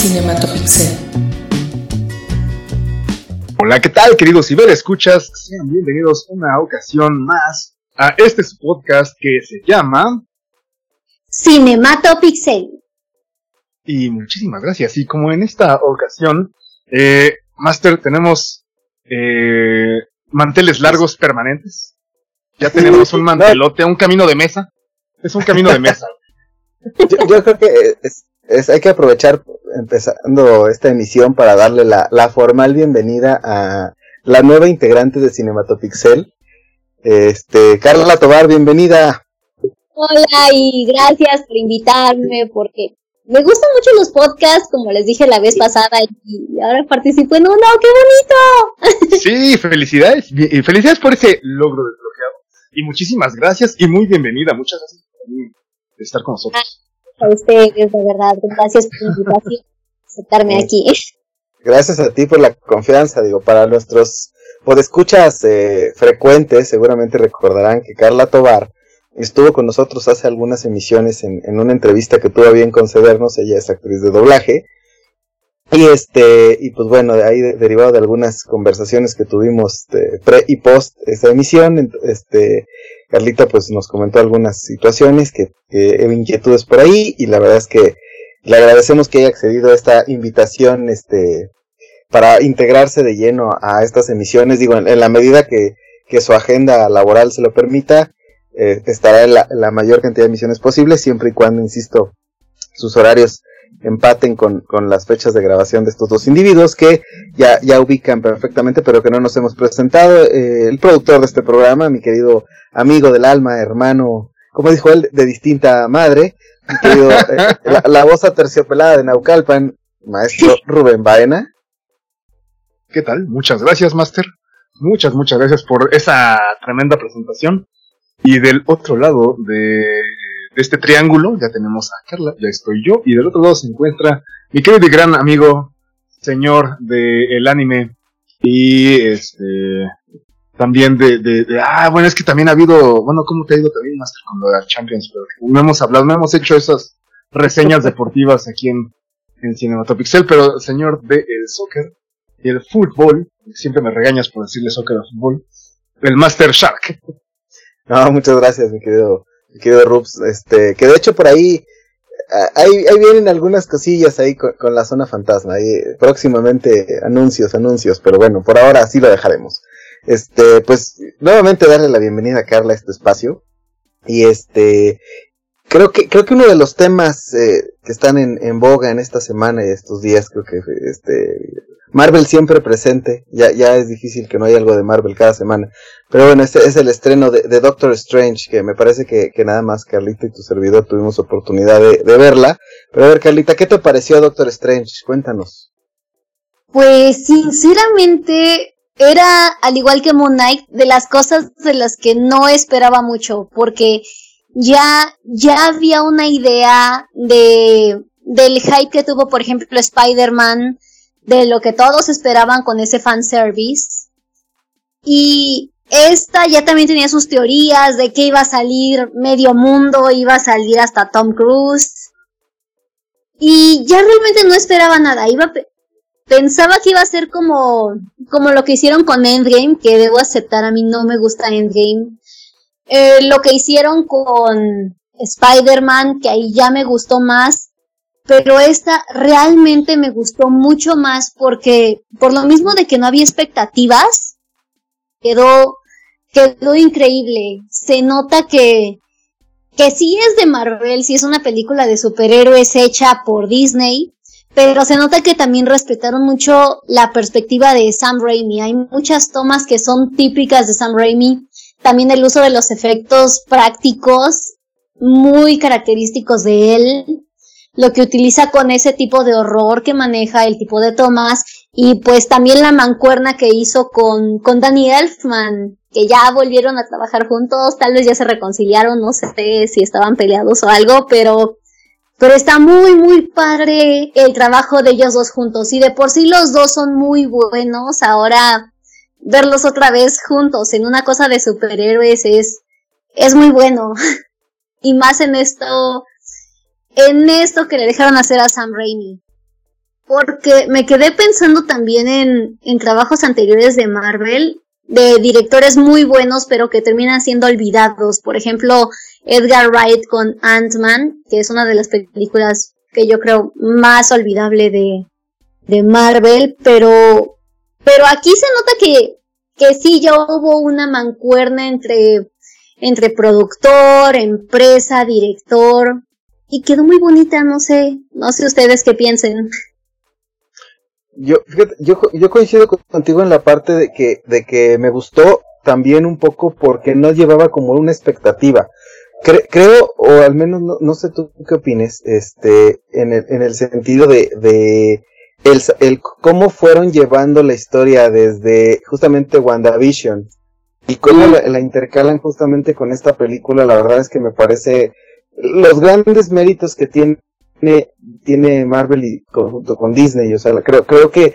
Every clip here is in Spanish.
Cinematopixel. Hola, ¿qué tal, queridos ciberescuchas? Sean bienvenidos una ocasión más a este podcast que se llama Cinematopixel. Y muchísimas gracias. Y como en esta ocasión, eh, Master, tenemos eh, manteles largos permanentes. Ya tenemos un mantelote, un camino de mesa. Es un camino de mesa. yo, creo que es, hay que aprovechar empezando esta emisión para darle la, la formal bienvenida a la nueva integrante de Cinematopixel. Este, Carla Tobar, bienvenida. Hola y gracias por invitarme porque me gustan mucho los podcasts, como les dije la vez pasada, y ahora participo en uno, ¡qué bonito! Sí, felicidades, y felicidades por ese logro desbloqueado. Y muchísimas gracias y muy bienvenida, muchas gracias por estar con nosotros. A ustedes, de verdad, gracias por aceptarme aquí. Gracias a ti por la confianza, digo, para nuestros podescuchas eh, frecuentes, seguramente recordarán que Carla Tobar estuvo con nosotros hace algunas emisiones en, en, una entrevista que tuvo bien concedernos, ella es actriz de doblaje. Y este, y pues bueno, de ahí derivado de algunas conversaciones que tuvimos de pre y post esta emisión, este, Carlita pues nos comentó algunas situaciones que, que inquietudes por ahí, y la verdad es que le agradecemos que haya accedido a esta invitación, este, para integrarse de lleno a estas emisiones, digo, en, la medida que, que su agenda laboral se lo permita, eh, estará en la, mayor cantidad de emisiones posibles, siempre y cuando, insisto, sus horarios empaten con, con, las fechas de grabación de estos dos individuos que ya, ya ubican perfectamente, pero que no nos hemos presentado. Eh, el productor de este programa, mi querido amigo del alma, hermano, como dijo él, de distinta madre, mi querido, eh, la, la, voz aterciopelada de Naucalpan, maestro Rubén Baena. ¿Qué tal? Muchas gracias, Master. Muchas, muchas gracias por esa tremenda presentación. Y del otro lado de, este triángulo ya tenemos a Carla, ya estoy yo, y del otro lado se encuentra mi querido y gran amigo, señor del anime, y este también de, de, ah, bueno, es que también ha habido, bueno, ¿cómo te ha ido también, Master, con de la Champions? Pero no hemos hablado, no hemos hecho esas reseñas deportivas aquí en, en Cinematopixel, pero señor de el soccer y el fútbol, siempre me regañas por decirle soccer al fútbol, el Master Shark. No, muchas gracias, mi querido, querido Rups. Este, que de hecho por ahí, ahí, ahí vienen algunas cosillas ahí con, la zona fantasma. Ahí, próximamente anuncios, anuncios, pero bueno, por ahora sí lo dejaremos. Este, pues, nuevamente darle la bienvenida a Carla a este espacio. Y este, creo que, creo que uno de los temas eh, que están en, en boga en esta semana y estos días, creo que este, Marvel siempre presente, ya, ya es difícil que no haya algo de Marvel cada semana. Pero bueno, este es el estreno de, Doctor Strange, que me parece que, que, nada más Carlita y tu servidor tuvimos oportunidad de, de, verla. Pero a ver, Carlita, ¿qué te pareció Doctor Strange? Cuéntanos. Pues sinceramente era, al igual que Moon Knight, de las cosas de las que no esperaba mucho, porque ya, ya había una idea de, del hype que tuvo, por ejemplo, Spider-Man, de lo que todos esperaban con ese fanservice. Y esta ya también tenía sus teorías de que iba a salir medio mundo, iba a salir hasta Tom Cruise. Y ya realmente no esperaba nada, iba pensaba que iba a ser como como lo que hicieron con Endgame, que debo aceptar, a mí no me gusta Endgame. Eh, lo que hicieron con Spider-Man, que ahí ya me gustó más, pero esta realmente me gustó mucho más porque por lo mismo de que no había expectativas, quedó, quedó increíble. Se nota que, que sí es de Marvel, sí es una película de superhéroes hecha por Disney, pero se nota que también respetaron mucho la perspectiva de Sam Raimi. Hay muchas tomas que son típicas de Sam Raimi. También el uso de los efectos prácticos muy característicos de él lo que utiliza con ese tipo de horror que maneja, el tipo de tomas, y pues también la mancuerna que hizo con, con Danny Elfman, que ya volvieron a trabajar juntos, tal vez ya se reconciliaron, no sé si estaban peleados o algo, pero, pero está muy, muy padre el trabajo de ellos dos juntos, y de por sí los dos son muy buenos, ahora verlos otra vez juntos en una cosa de superhéroes es, es muy bueno. y más en esto, en esto que le dejaron hacer a Sam Raimi. porque me quedé pensando también en, en trabajos anteriores de Marvel, de directores muy buenos, pero que terminan siendo olvidados. Por ejemplo, Edgar Wright con Ant-Man, que es una de las películas que yo creo más olvidable de, de Marvel, pero, pero aquí se nota que, que sí ya hubo una mancuerna entre, entre productor, empresa, director, y quedó muy bonita, no sé, no sé ustedes qué piensen. Yo, fíjate, yo, yo coincido contigo en la parte de que, de que me gustó también un poco porque no llevaba como una expectativa creo, o al menos no, no, sé tú qué opines, este, en el, en el sentido de, de el, el cómo fueron llevando la historia desde justamente WandaVision. Y cómo la, la, intercalan justamente con esta película, la verdad es que me parece los grandes méritos que tiene tiene Marvel y junto con Disney, o sea, creo, creo que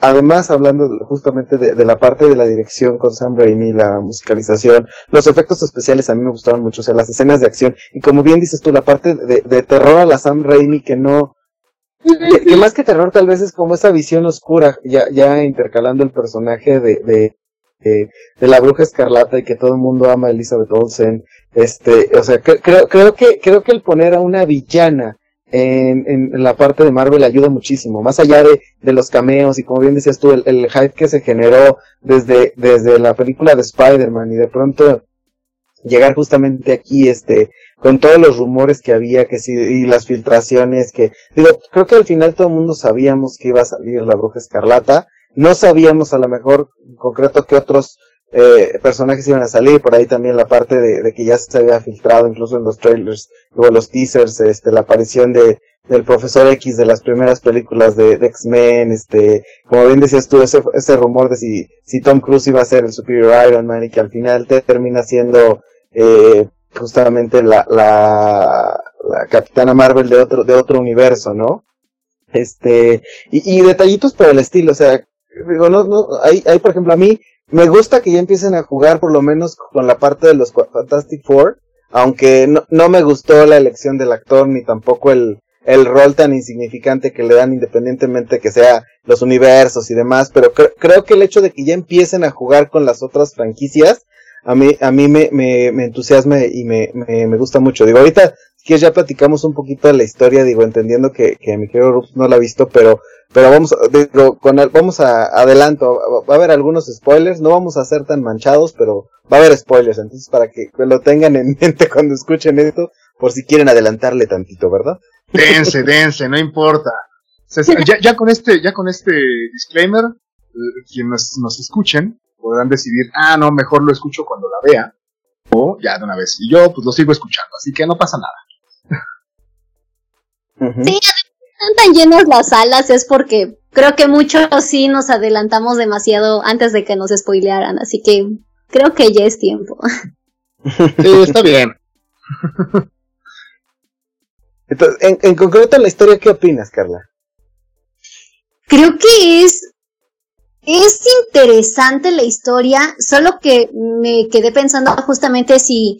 además hablando justamente de, la parte de la dirección con Sam Raimi, la musicalización, los efectos especiales a mí me gustaron mucho, o sea, las escenas de acción. Y como bien dices tú, la parte de, terror a la Sam Raimi que no, que, más que terror tal vez es como esa visión oscura, ya, ya intercalando el personaje de, de, de, la bruja escarlata y que todo el mundo ama a Elizabeth Olsen, este, o sea, creo, creo que, creo que el poner a una villana en, en, la parte de Marvel ayuda muchísimo, más allá de, de los cameos y como bien decías tú, el, el, hype que se generó desde, desde la película de Spider-Man y de pronto llegar justamente aquí, este, con todos los rumores que había, que sí, y las filtraciones, que, digo, creo que al final todo el mundo sabíamos que iba a salir la bruja escarlata, no sabíamos a lo mejor en concreto que otros eh, personajes iban a salir, por ahí también la parte de, de, que ya se había filtrado incluso en los trailers, luego los teasers, este, la aparición de, del profesor X de las primeras películas de, de X-Men, este, como bien decías tú, ese, ese rumor de si, si Tom Cruise iba a ser el Superior Iron Man y que al final te termina siendo, eh, justamente la, la, la Capitana Marvel de otro, de otro universo, ¿no? Este, y, y detallitos por el estilo, o sea, digo, no, no, hay, hay, por ejemplo, a mí, me gusta que ya empiecen a jugar por lo menos con la parte de los Fantastic Four, aunque no, no me gustó la elección del actor ni tampoco el, el rol tan insignificante que le dan independientemente que sea los universos y demás, pero creo que el hecho de que ya empiecen a jugar con las otras franquicias, a mí, a mí me, me, me entusiasma y me, me, me gusta mucho. Digo, ahorita que ya platicamos un poquito de la historia, digo, entendiendo que, que mi querido Rups no la ha visto, pero, pero vamos, digo, con vamos a, adelanto, va a haber algunos spoilers, no vamos a ser tan manchados, pero va a haber spoilers, entonces para que lo tengan en mente cuando escuchen esto, por si quieren adelantarle tantito, ¿verdad? Dense, dense, no importa. Ya, ya con este, ya con este disclaimer, eh, quienes nos escuchen podrán decidir, ah, no, mejor lo escucho cuando la vea, o ya de una vez. Y yo, pues lo sigo escuchando, así que no pasa nada. Sí, están tan llenas las salas es porque creo que muchos sí nos adelantamos demasiado antes de que nos spoilearan, así que creo que ya es tiempo. Sí, está bien. Entonces, en, en concreto la historia, ¿qué opinas, Carla? Creo que es es interesante la historia, solo que me quedé pensando justamente si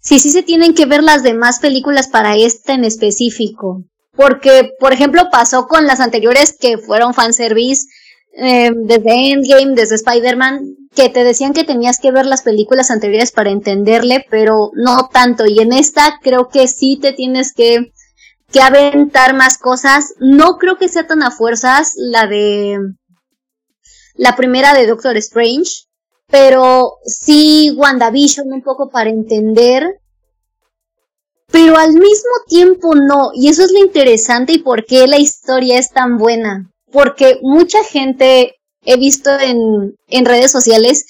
si sí se tienen que ver las demás películas para esta en específico. Porque, por ejemplo, pasó con las anteriores que fueron fanservice, eh, desde Endgame, desde Spider-Man, que te decían que tenías que ver las películas anteriores para entenderle, pero no tanto. Y en esta creo que sí te tienes que, que aventar más cosas. No creo que sea tan a fuerzas la de la primera de Doctor Strange, pero sí WandaVision un poco para entender, pero al mismo tiempo no, y eso es lo interesante y por qué la historia es tan buena, porque mucha gente he visto en, en redes sociales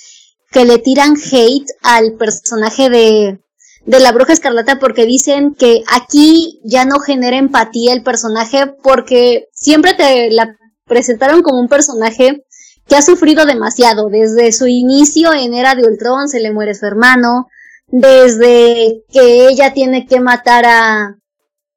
que le tiran hate al personaje de, de la bruja escarlata porque dicen que aquí ya no genera empatía el personaje porque siempre te la presentaron como un personaje que ha sufrido demasiado. Desde su inicio en Era de Ultron se le muere su hermano, desde que ella tiene que matar a,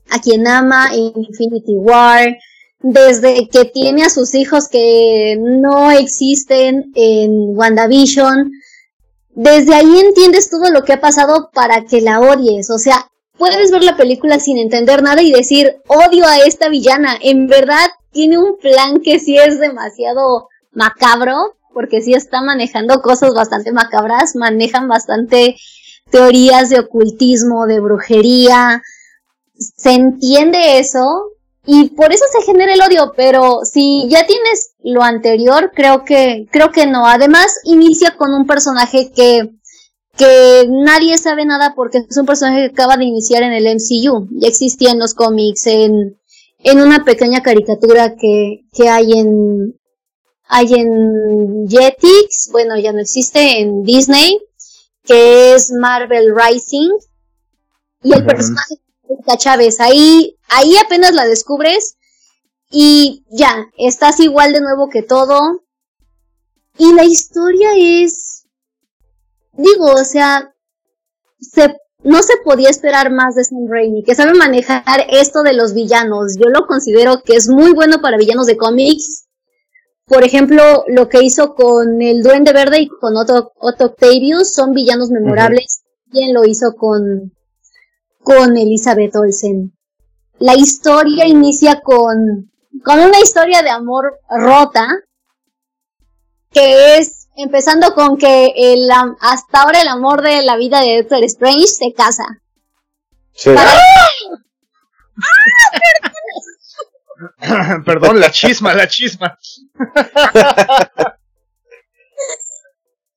a quien ama en Infinity War, desde que tiene a sus hijos que no existen en WandaVision. Desde ahí entiendes todo lo que ha pasado para que la odies. O sea, puedes ver la película sin entender nada y decir, odio a esta villana. En verdad, tiene un plan que sí es demasiado macabro, porque sí está manejando cosas bastante macabras, manejan bastante teorías de ocultismo, de brujería. Se entiende eso y por eso se genera el odio, pero si ya tienes lo anterior, creo que creo que no. Además inicia con un personaje que que nadie sabe nada porque es un personaje que acaba de iniciar en el MCU. Ya existía en los cómics, en, en una pequeña caricatura que, que hay en, hay en Jetix, bueno, ya no existe, en Disney, que es Marvel Rising. Y el personaje de Chávez, ahí, ahí apenas la descubres y ya, estás igual de nuevo que todo. Y la historia es digo, o sea, se, no se podía esperar más de Sam Raimi, que sabe manejar esto de los villanos. Yo lo considero que es muy bueno para villanos de cómics. Por ejemplo, lo que hizo con el Duende Verde y con Otto, Octavius son villanos memorables. Bien lo hizo con, con Elizabeth Olsen. La historia inicia con, con una historia de amor rota, que es Empezando con que el, hasta ahora el amor de la vida de Doctor Strange se casa. perdón. la chisma, la chisma.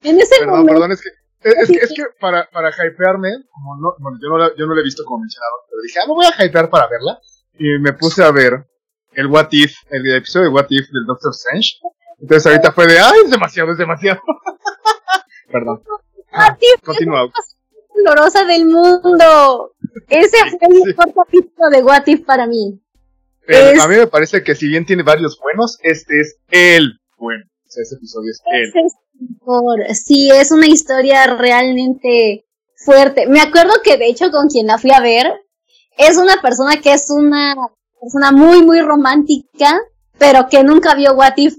en ese perdón, momento. Perdón, es que, es, que, es que para, para hypearme, como no, bueno, yo no, la, yo no la he visto como mencionado, pero dije, ah, me voy a hypear para verla. Y me puse a ver el What If, el episodio de What If del Doctor Strange. Entonces ahorita fue de, ay, es demasiado, es demasiado. Perdón. Continúa. dolorosa del mundo. Ese fue el mejor capítulo de What If para mí. A mí me parece que si bien tiene varios buenos, este es el bueno. O sea, ese episodio es el. mejor. Sí, es una historia realmente fuerte. Me acuerdo que de hecho con quien la fui a ver, es una persona que es una persona muy, muy romántica, pero que nunca vio What If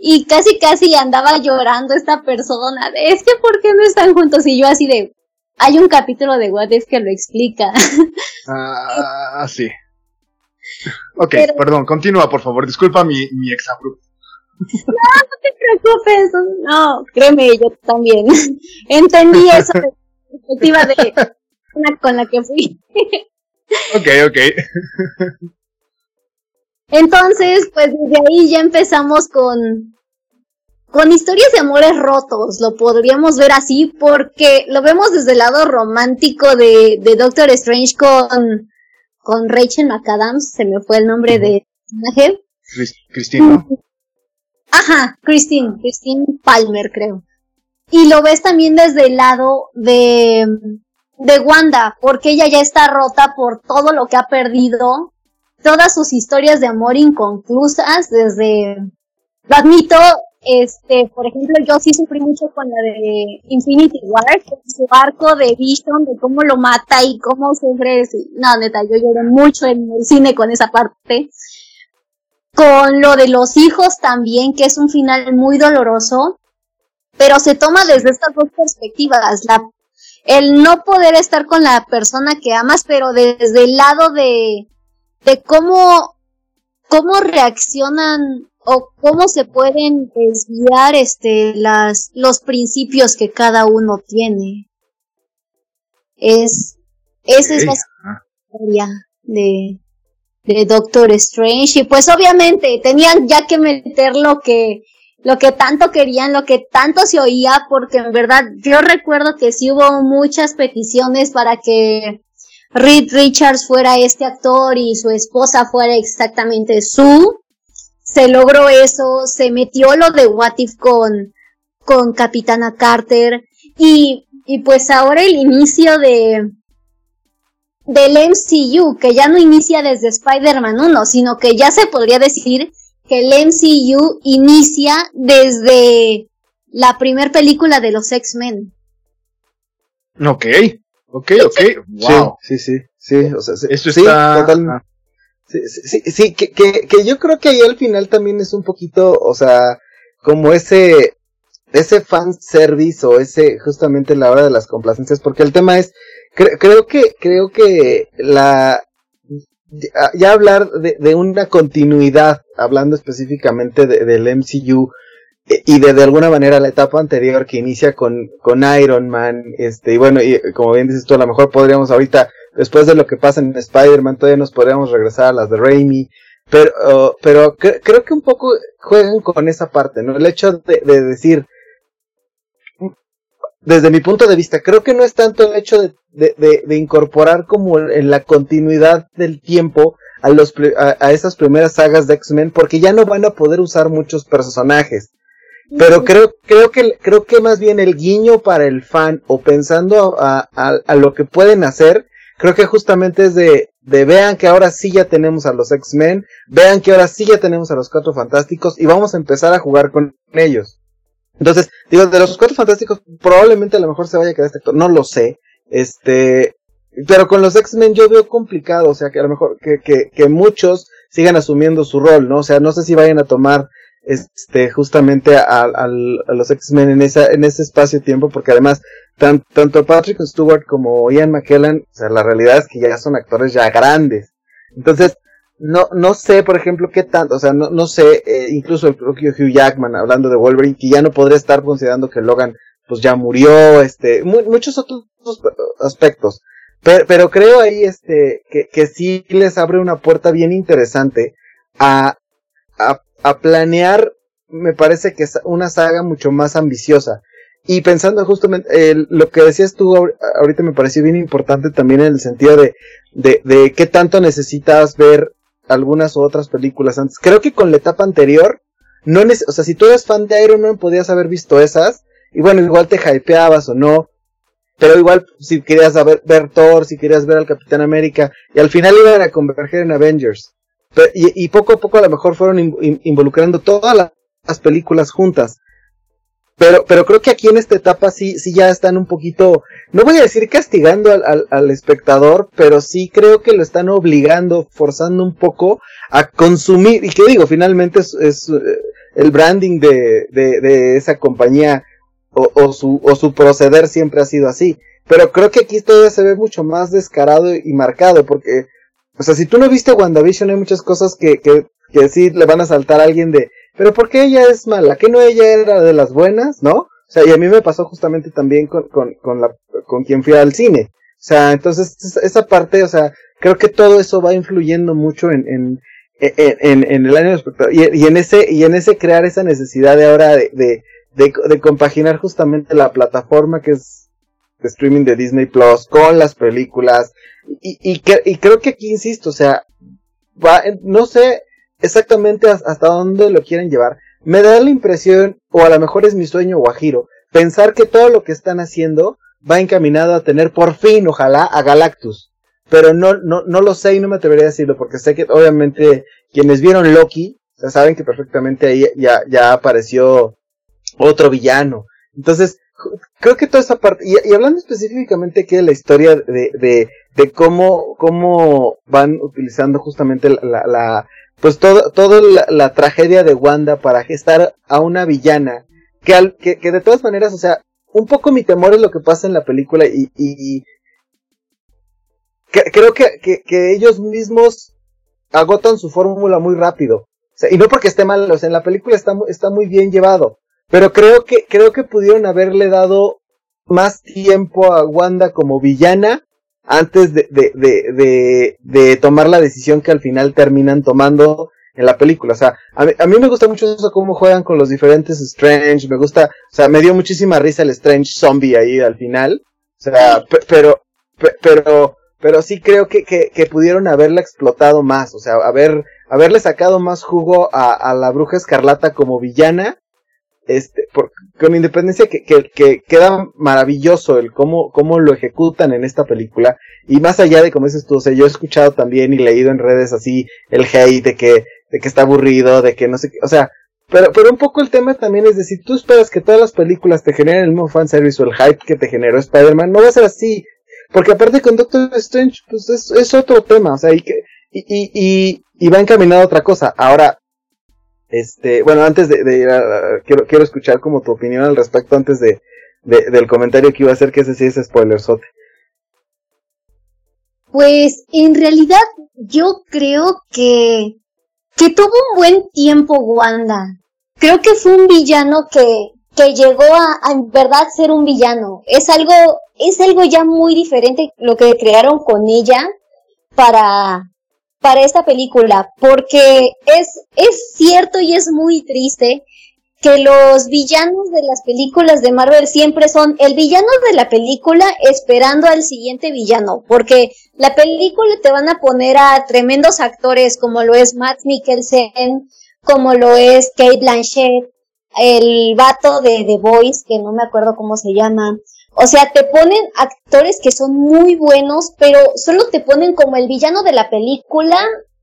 y casi casi andaba llorando esta persona de, es que ¿por qué no están juntos? Y yo así de, hay un capítulo de What If que lo explica. Ah, sí. Ok, perdón, continúa por favor, disculpa mi, mi exabrupto. No, no te preocupes, no, créeme, yo también. Entendí eso de perspectiva de una con la que fui. ok, ok. Entonces, pues desde ahí ya empezamos con, con historias de amores rotos, lo podríamos ver así, porque lo vemos desde el lado romántico de, de Doctor Strange con, con Rachel McAdams, se me fue el nombre de personaje. Christine, Ajá, Christine, Christine Palmer, creo. Y lo ves también desde el lado de, de Wanda, porque ella ya está rota por todo lo que ha perdido todas sus historias de amor inconclusas desde, lo admito, este, por ejemplo, yo sí sufrí mucho con la de Infinity War, su arco de Vision, de cómo lo mata y cómo sufre, no, neta, yo lloré mucho en el cine con esa parte. Con lo de los hijos también, que es un final muy doloroso, pero se toma desde estas dos perspectivas, la, el no poder estar con la persona que amas, pero desde el lado de, de cómo, cómo reaccionan o cómo se pueden desviar este las los principios que cada uno tiene. Es esa es la historia de de Doctor Strange y pues obviamente tenían ya que meter lo que lo que tanto querían, lo que tanto se oía, porque en verdad yo recuerdo que sí hubo muchas peticiones para que Reed Richards fuera este actor y su esposa fuera exactamente su. Se logró eso, se metió lo de What If con, con Capitana Carter y, y pues ahora el inicio de, del MCU, que ya no inicia desde Spider-Man 1, sino que ya se podría decir que el MCU inicia desde la primera película de los X-Men. Ok. Ok, ok, wow. Sí, sí, sí, o sea, sí, está... totalmente. Sí, sí, que, que, que yo creo que ahí al final también es un poquito, o sea, como ese, ese fan service o ese, justamente la hora de las complacencias, porque el tema es creo que, creo que la, ya hablar de, de una continuidad, hablando específicamente del MCU, eh, y de, de alguna manera la etapa anterior que inicia con, con Iron Man, este, y bueno, y como bien dices tú, a lo mejor podríamos ahorita, después de lo que pasa en Spider-Man, todavía nos podríamos regresar a las de Raimi, pero, pero creo que un poco juegan con esa parte, ¿no? El hecho de, de, decir, desde mi punto de vista, creo que no es tanto el hecho de, de, de incorporar como en la continuidad del tiempo a, los, a, a esas primeras sagas de X-Men, porque ya no van a poder usar muchos personajes. Pero creo, creo que, creo que más bien el guiño para el fan o pensando a, a, a lo que pueden hacer, creo que justamente es de, de vean que ahora sí ya tenemos a los X-Men, vean que ahora sí ya tenemos a los Cuatro Fantásticos y vamos a empezar a jugar con ellos. Entonces, digo, de los Cuatro Fantásticos probablemente a lo mejor se vaya a quedar este actor, no lo sé, este, pero con los X-Men yo veo complicado, o sea, que a lo mejor que, que, que muchos sigan asumiendo su rol, ¿no? O sea, no sé si vayan a tomar este justamente a, los X-Men en en ese espacio-tiempo porque además tan, tanto Patrick Stewart como Ian McKellen, la realidad es que ya son actores ya grandes. Entonces, no no sé, por ejemplo, qué tanto, o sea, no no sé, eh, incluso el propio Hugh Jackman hablando de Wolverine que ya no podría estar considerando que Logan pues ya murió, este, mu muchos otros aspectos. Pero, pero creo ahí este que, sí les abre una puerta bien interesante a a planear, me parece que es una saga mucho más ambiciosa. Y pensando justamente, lo que decías tú ahorita me pareció bien importante también en el sentido de, de, de qué tanto necesitas ver algunas u otras películas antes. Creo que con la etapa anterior, no o sea, si tú eres fan de Iron Man podías haber visto esas, y bueno, igual te hypeabas o no, pero igual si querías ver, ver Thor, si querías ver al Capitán América, y al final iban a converger en Avengers y, poco a poco a lo mejor fueron involucrando todas las películas juntas. Pero, pero creo que aquí en esta etapa sí, sí ya están un poquito, no voy a decir castigando al, al, espectador, pero sí creo que lo están obligando, forzando un poco a consumir, y que digo, finalmente es, eh, el branding de, de, de esa compañía o, o, su, o su proceder siempre ha sido así. Pero creo que aquí todavía se ve mucho más descarado y marcado, porque o sea, si tú no viste WandaVision, hay muchas cosas que, que, que sí le van a saltar a alguien de, pero ¿por qué ella es mala? ¿Que no ella era de las buenas? ¿No? O sea, y a mí me pasó justamente también con, con, con, la, con quien fui al cine. O sea, entonces esa parte, o sea, creo que todo eso va influyendo mucho en, en, en, en el año espectador. Y, y, en ese, y en ese crear esa necesidad de ahora de, de, de compaginar justamente la plataforma que es de streaming de Disney Plus con las películas. Y, y, y creo que aquí insisto, o sea, va, no sé exactamente hasta dónde lo quieren llevar. Me da la impresión, o a lo mejor es mi sueño guajiro, pensar que todo lo que están haciendo va encaminado a tener por fin, ojalá, a Galactus. Pero no, no, no lo sé y no me atrevería a decirlo porque sé que obviamente quienes vieron Loki, saben que perfectamente ahí ya, ya apareció otro villano. Entonces, creo que toda esa parte, y, hablando específicamente aquí de la historia de, de, de cómo, cómo van utilizando justamente la, pues todo, toda la, tragedia de Wanda para gestar a una villana, que, al, que, que de todas maneras, o sea, un poco mi temor es lo que pasa en la película y, y, creo que, que, ellos mismos agotan su fórmula muy rápido. Y no porque esté mal, o sea, en la película está, está muy bien llevado. Pero creo que, creo que pudieron haberle dado más tiempo a Wanda como villana antes de, de, de, de, tomar la decisión que al final terminan tomando en la película. O sea, a mí, a me gusta mucho eso cómo juegan con los diferentes Strange. Me gusta, o sea, me dio muchísima risa el Strange zombie ahí al final. O sea, pero, pero, pero sí creo que, que, pudieron haberla explotado más. O sea, haber, haberle sacado más jugo a la bruja escarlata como villana este, con independencia que, que, que, queda maravilloso el cómo, cómo lo ejecutan en esta película. Y más allá de como dices tú, o sea, yo he escuchado también y leído en redes así el hate de que, de que está aburrido, de que no sé qué, o sea, pero, pero un poco el tema también es decir, tú esperas que todas las películas te generen el mismo fanservice o el hype que te generó Spider-Man, no va a ser así. Porque aparte con Doctor Strange, pues es, es otro tema, o sea, y que, y, y, y, y va encaminado a otra cosa. Ahora, este, bueno, antes de, ir a, quiero, quiero escuchar como tu opinión al respecto antes de, de, del comentario que iba a hacer, que ese sí es spoilersote. Pues en realidad yo creo que que tuvo un buen tiempo Wanda. Creo que fue un villano que que llegó a, en verdad ser un villano. Es algo es algo ya muy diferente lo que crearon con ella para para esta película, porque es es cierto y es muy triste que los villanos de las películas de Marvel siempre son el villano de la película esperando al siguiente villano, porque la película te van a poner a tremendos actores como lo es Matt Mikkelsen, como lo es Kate Blanchett, el vato de The Voice, que no me acuerdo cómo se llama. O sea, te ponen actores que son muy buenos, pero solo te ponen como el villano de la película,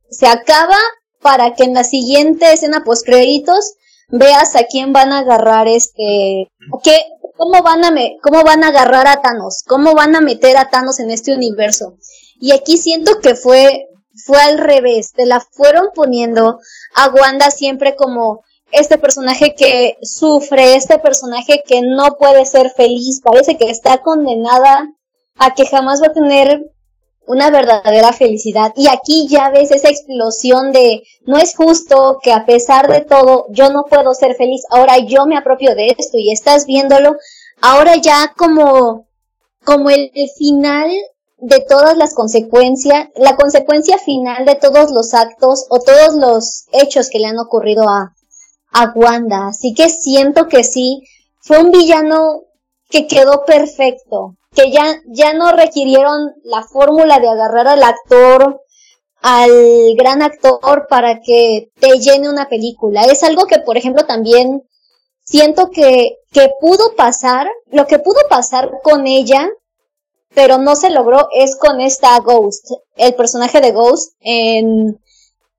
se acaba para que en la siguiente escena post créditos veas a quién van a agarrar este, qué, cómo van a me, cómo van a agarrar a Thanos, cómo van a meter a Thanos en este universo. Y aquí siento que fue, fue al revés, te la fueron poniendo a Wanda siempre como este personaje que sufre, este personaje que no puede ser feliz, parece que está condenada a que jamás va a tener una verdadera felicidad. Y aquí ya ves esa explosión de no es justo que a pesar de todo yo no puedo ser feliz, ahora yo me apropio de esto y estás viéndolo, ahora ya como, como el, final de todas las consecuencias, la consecuencia final de todos los actos o todos los hechos que le han ocurrido a, a. Así que siento que sí, fue un villano que quedó perfecto que ya, ya no requirieron la fórmula de agarrar al actor, al gran actor para que te llene una película. Es algo que, por ejemplo, también siento que, que pudo pasar, lo que pudo pasar con ella, pero no se logró, es con esta Ghost, el personaje de Ghost en,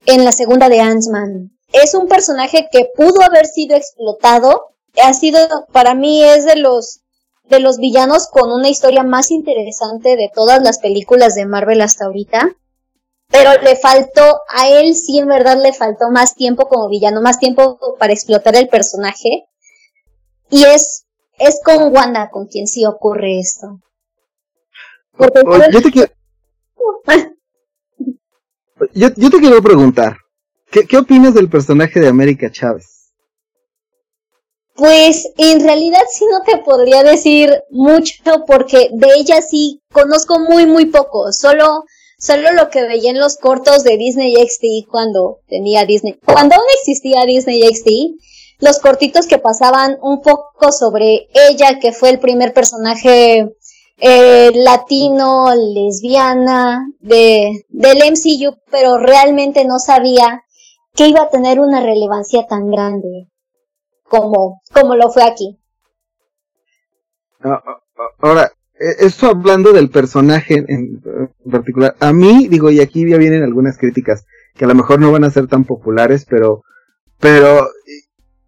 en la segunda de Ant-Man. Es un personaje que pudo haber sido explotado, ha sido, para mí es de los de los villanos con una historia más interesante de todas las películas de Marvel hasta ahorita. Pero le faltó, a él sí en verdad le faltó más tiempo como villano, más tiempo para explotar el personaje. Y es, es con Wanda con quien sí ocurre esto. yo, te quiero... yo, te quiero preguntar, ¿qué, ¿qué opinas del personaje de América Chávez? Pues en realidad sí no te podría decir mucho porque de ella sí conozco muy muy poco, solo solo lo que veía en los cortos de Disney XD cuando tenía Disney, cuando aún existía Disney XD, los cortitos que pasaban un poco sobre ella, que fue el primer personaje eh, latino, lesbiana de, del MCU, pero realmente no sabía que iba a tener una relevancia tan grande como, como lo fue aquí. Ah, ah, ah, ahora, e, esto hablando del personaje en, particular, a mí, digo, y aquí ya vienen algunas críticas que a lo mejor no van a ser tan populares, pero, pero,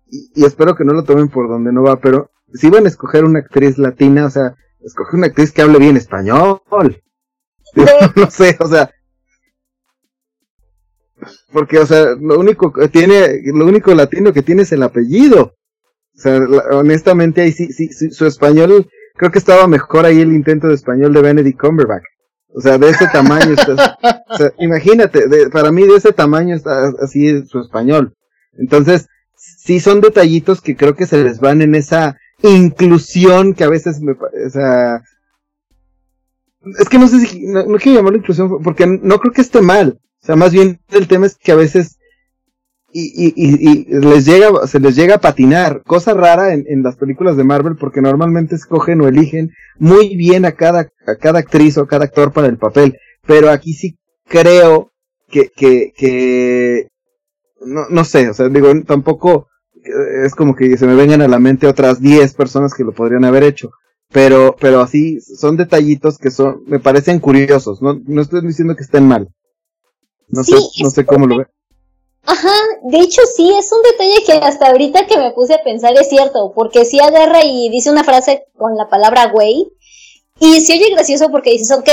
y, espero que no lo tomen por donde no va, pero si van a escoger una actriz latina, o sea, escoger una actriz que hable bien español. no sé, o sea, porque, o sea, lo único que tiene, lo único latino que tiene es el apellido. O sea, honestamente ahí sí, sí, su español, creo que estaba mejor ahí el intento de español de Benedict Cumberbatch. O sea, de ese tamaño está, o sea, imagínate, para mí de ese tamaño está así su español. Entonces, sí son detallitos que creo que se les van en esa inclusión que a veces me, o sea, es que no sé si, no, no quiero llamarlo inclusión porque no creo que esté mal. O sea, más bien el tema es que a veces y, y, y, les llega, se les llega a patinar, cosa rara en, en, las películas de Marvel porque normalmente escogen o eligen muy bien a cada, a cada actriz o cada actor para el papel, pero aquí sí creo que, que, que, no, no sé, o sea, digo, tampoco es como que se me vengan a la mente otras 10 personas que lo podrían haber hecho, pero, pero así son detallitos que son, me parecen curiosos, no, no estoy diciendo que estén mal. No sé, no sé cómo lo ve. Ajá, de hecho sí, es un detalle que hasta ahorita que me puse a pensar es cierto, porque sí agarra y dice una frase con la palabra güey, y sí oye gracioso porque dices, ok,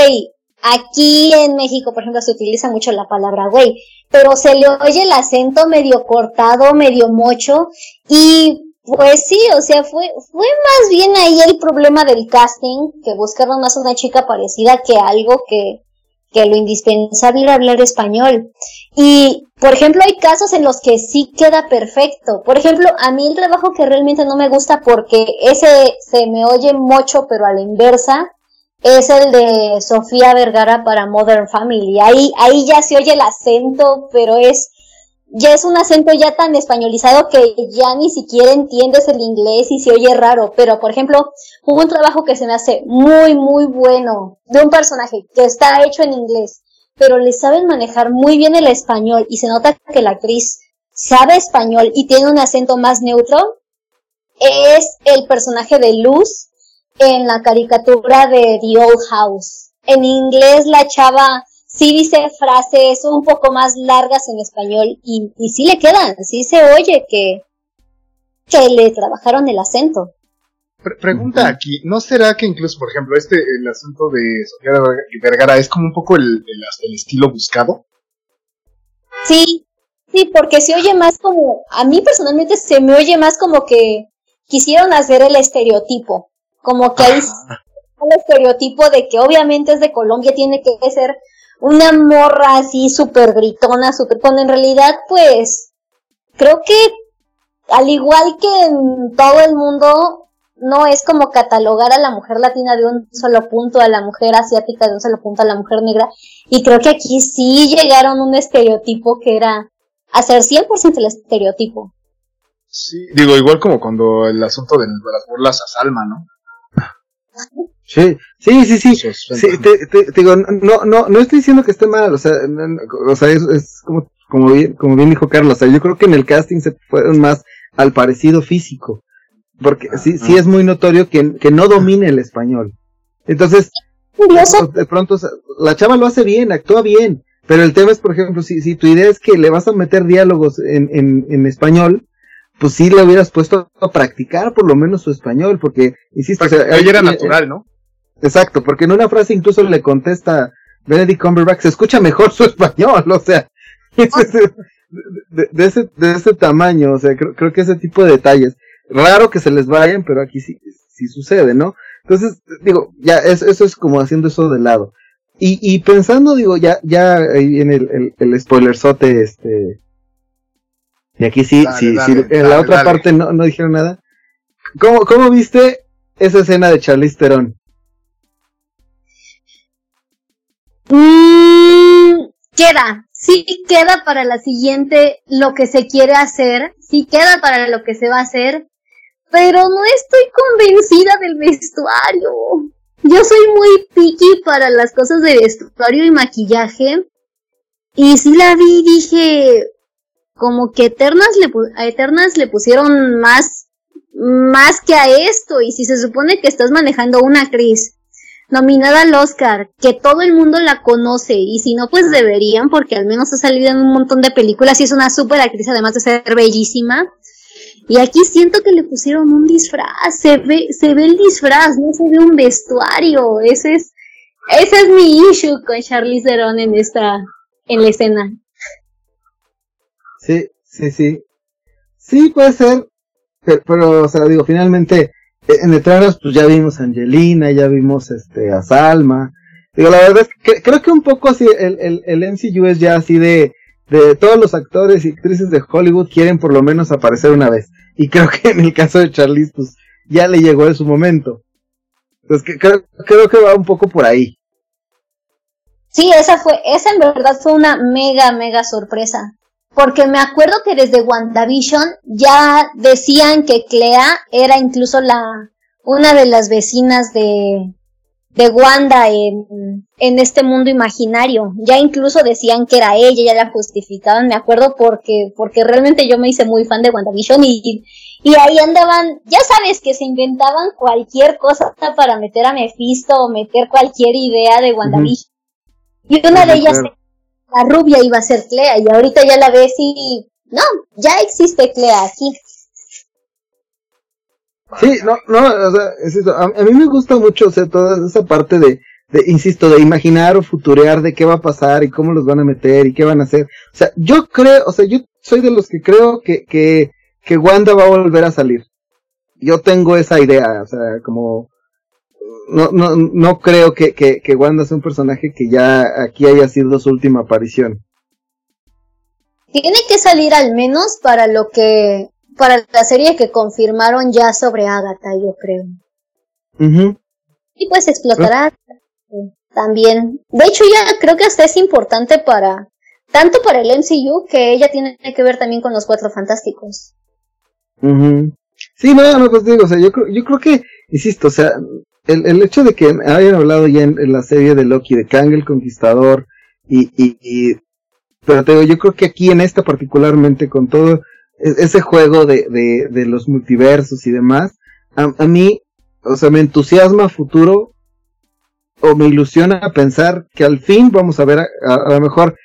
aquí en México, por ejemplo, se utiliza mucho la palabra güey, pero se le oye el acento medio cortado, medio mocho, y pues sí, o sea, fue, fue más bien ahí el problema del casting, que buscaron más una chica parecida que algo que, que lo indispensable era hablar español. Y, por ejemplo, hay casos en los que sí queda perfecto. Por ejemplo, a mí el trabajo que realmente no me gusta porque ese se me oye mucho, pero a la inversa, es el de Sofía Vergara para Modern Family. Ahí, ahí ya se oye el acento, pero es ya es un acento ya tan españolizado que ya ni siquiera entiendes el inglés y se oye raro. Pero, por ejemplo, hubo un trabajo que se me hace muy, muy bueno de un personaje que está hecho en inglés, pero le saben manejar muy bien el español y se nota que la actriz sabe español y tiene un acento más neutro. Es el personaje de Luz en la caricatura de The Old House. En inglés la chava sí dice frases un poco más largas en español y, y sí le quedan, sí se oye que, que le trabajaron el acento. pregunta aquí, ¿no será que incluso, por ejemplo, este, el asunto de Sofía Vergara es como un poco el, el, estilo buscado? Sí, sí, porque se oye más como, a mí personalmente se me oye más como que quisieron hacer el estereotipo, como que hay un estereotipo de que obviamente es de Colombia, tiene que ser una morra así súper gritona, súper... Cuando en realidad, pues, creo que al igual que en todo el mundo, no es como catalogar a la mujer latina de un solo punto, a la mujer asiática de un solo punto, a la mujer negra. Y creo que aquí sí llegaron a un estereotipo que era hacer 100% el estereotipo. Sí, digo, igual como cuando el asunto de, las burlas a Salma, ¿no? Sí, sí, sí, sí. sí te, digo, no, no, no estoy diciendo que esté mal, o sea, o sea, es, es, como, como bien, como bien dijo Carlos, o sea, yo creo que en el casting se fueron más al parecido físico, porque sí, sí es muy notorio que, que no domine el español. Entonces, de pronto, la chava lo hace bien, actúa bien, pero el tema es, por ejemplo, si, si tu idea es que le vas a meter diálogos en, en, en español, pues sí le hubieras puesto a practicar por lo menos su español, porque, insisto, o sea, era natural, ¿no? Exacto, porque en una frase incluso le contesta Benedict Cumberbatch, se escucha mejor su español, o sea, de, de, ese, de ese tamaño, o sea, creo, creo que ese tipo de detalles, raro que se les vayan, pero aquí sí, sí sucede, ¿no? Entonces, digo, ya, es, eso es como haciendo eso de lado. Y, y pensando, digo, ya, ya ahí en el, el, el spoilerzote, este, y aquí sí, sí, sí, en la otra parte no, no dijeron nada. ¿Cómo, ¿Cómo viste esa escena de Charlize Theron? Mm, queda, sí queda para la siguiente lo que se quiere hacer, sí queda para lo que se va a hacer, pero no estoy convencida del vestuario. Yo soy muy picky para las cosas de vestuario y maquillaje. Y sí la vi dije, como que Eternas le, a Eternas le pusieron más, más que a esto. Y si se supone que estás manejando una actriz nominada al Oscar, que todo el mundo la conoce, y si no, pues deberían, porque al menos ha salido en un montón de películas y es una súper actriz, además de ser bellísima. Y aquí siento que le pusieron un disfraz, se ve, se ve el disfraz, no se ve un vestuario. Ese es, ese es mi issue con Charlize Theron en esta, en la escena. Sí, sí, sí. Sí, puede ser, pero, o sea, digo, finalmente, en Eternas, pues ya vimos a Angelina, ya vimos este a Salma. Digo, la verdad es que creo que un poco así el, el, el MCU es ya así de, de todos los actores y actrices de Hollywood quieren por lo menos aparecer una vez. Y creo que en el caso de Charlize, pues ya le llegó de su momento. Entonces que, creo, creo que va un poco por ahí. Sí, esa fue, esa en verdad fue una mega, mega sorpresa porque me acuerdo que desde WandaVision ya decían que Clea era incluso la una de las vecinas de, de Wanda en, en este mundo imaginario. Ya incluso decían que era ella, ya la justificaban, me acuerdo porque, porque realmente yo me hice muy fan de WandaVision y, y ahí andaban, ya sabes que se inventaban cualquier cosa para meter a Mephisto o meter cualquier idea de WandaVision. Y una de ellas la rubia iba a ser Clea y ahorita ya la ves y no, ya existe Clea aquí. Sí, no, no, o sea, es eso. A, mí me gusta mucho, o sea, toda esa parte de, de, insisto, de imaginar o futurear de qué va a pasar y cómo los van a meter y qué van a hacer. O sea, yo creo, o sea, yo soy de los que creo que, que, que Wanda va a volver a salir. Yo tengo esa idea, o sea, como, no, no, no creo que, que, que Wanda sea un personaje que ya aquí haya sido su última aparición. Tiene que salir al menos para lo que, para la serie que confirmaron ya sobre Agatha, yo creo. Y pues explotará también. De hecho, ya creo que hasta es importante para, tanto para el MCU, que ella tiene que ver también con los Cuatro Fantásticos. Sí, no, no, pues digo, o sea, yo creo, yo creo que, insisto, o sea, el, el hecho de que hayan hablado ya en, la serie de Loki de Kang el Conquistador y, y, pero te digo, yo creo que aquí en esta particularmente con todo e, ese juego de, de, los multiversos y demás, a, a mí, o sea, me entusiasma futuro o me ilusiona pensar que al fin vamos a ver, a, lo mejor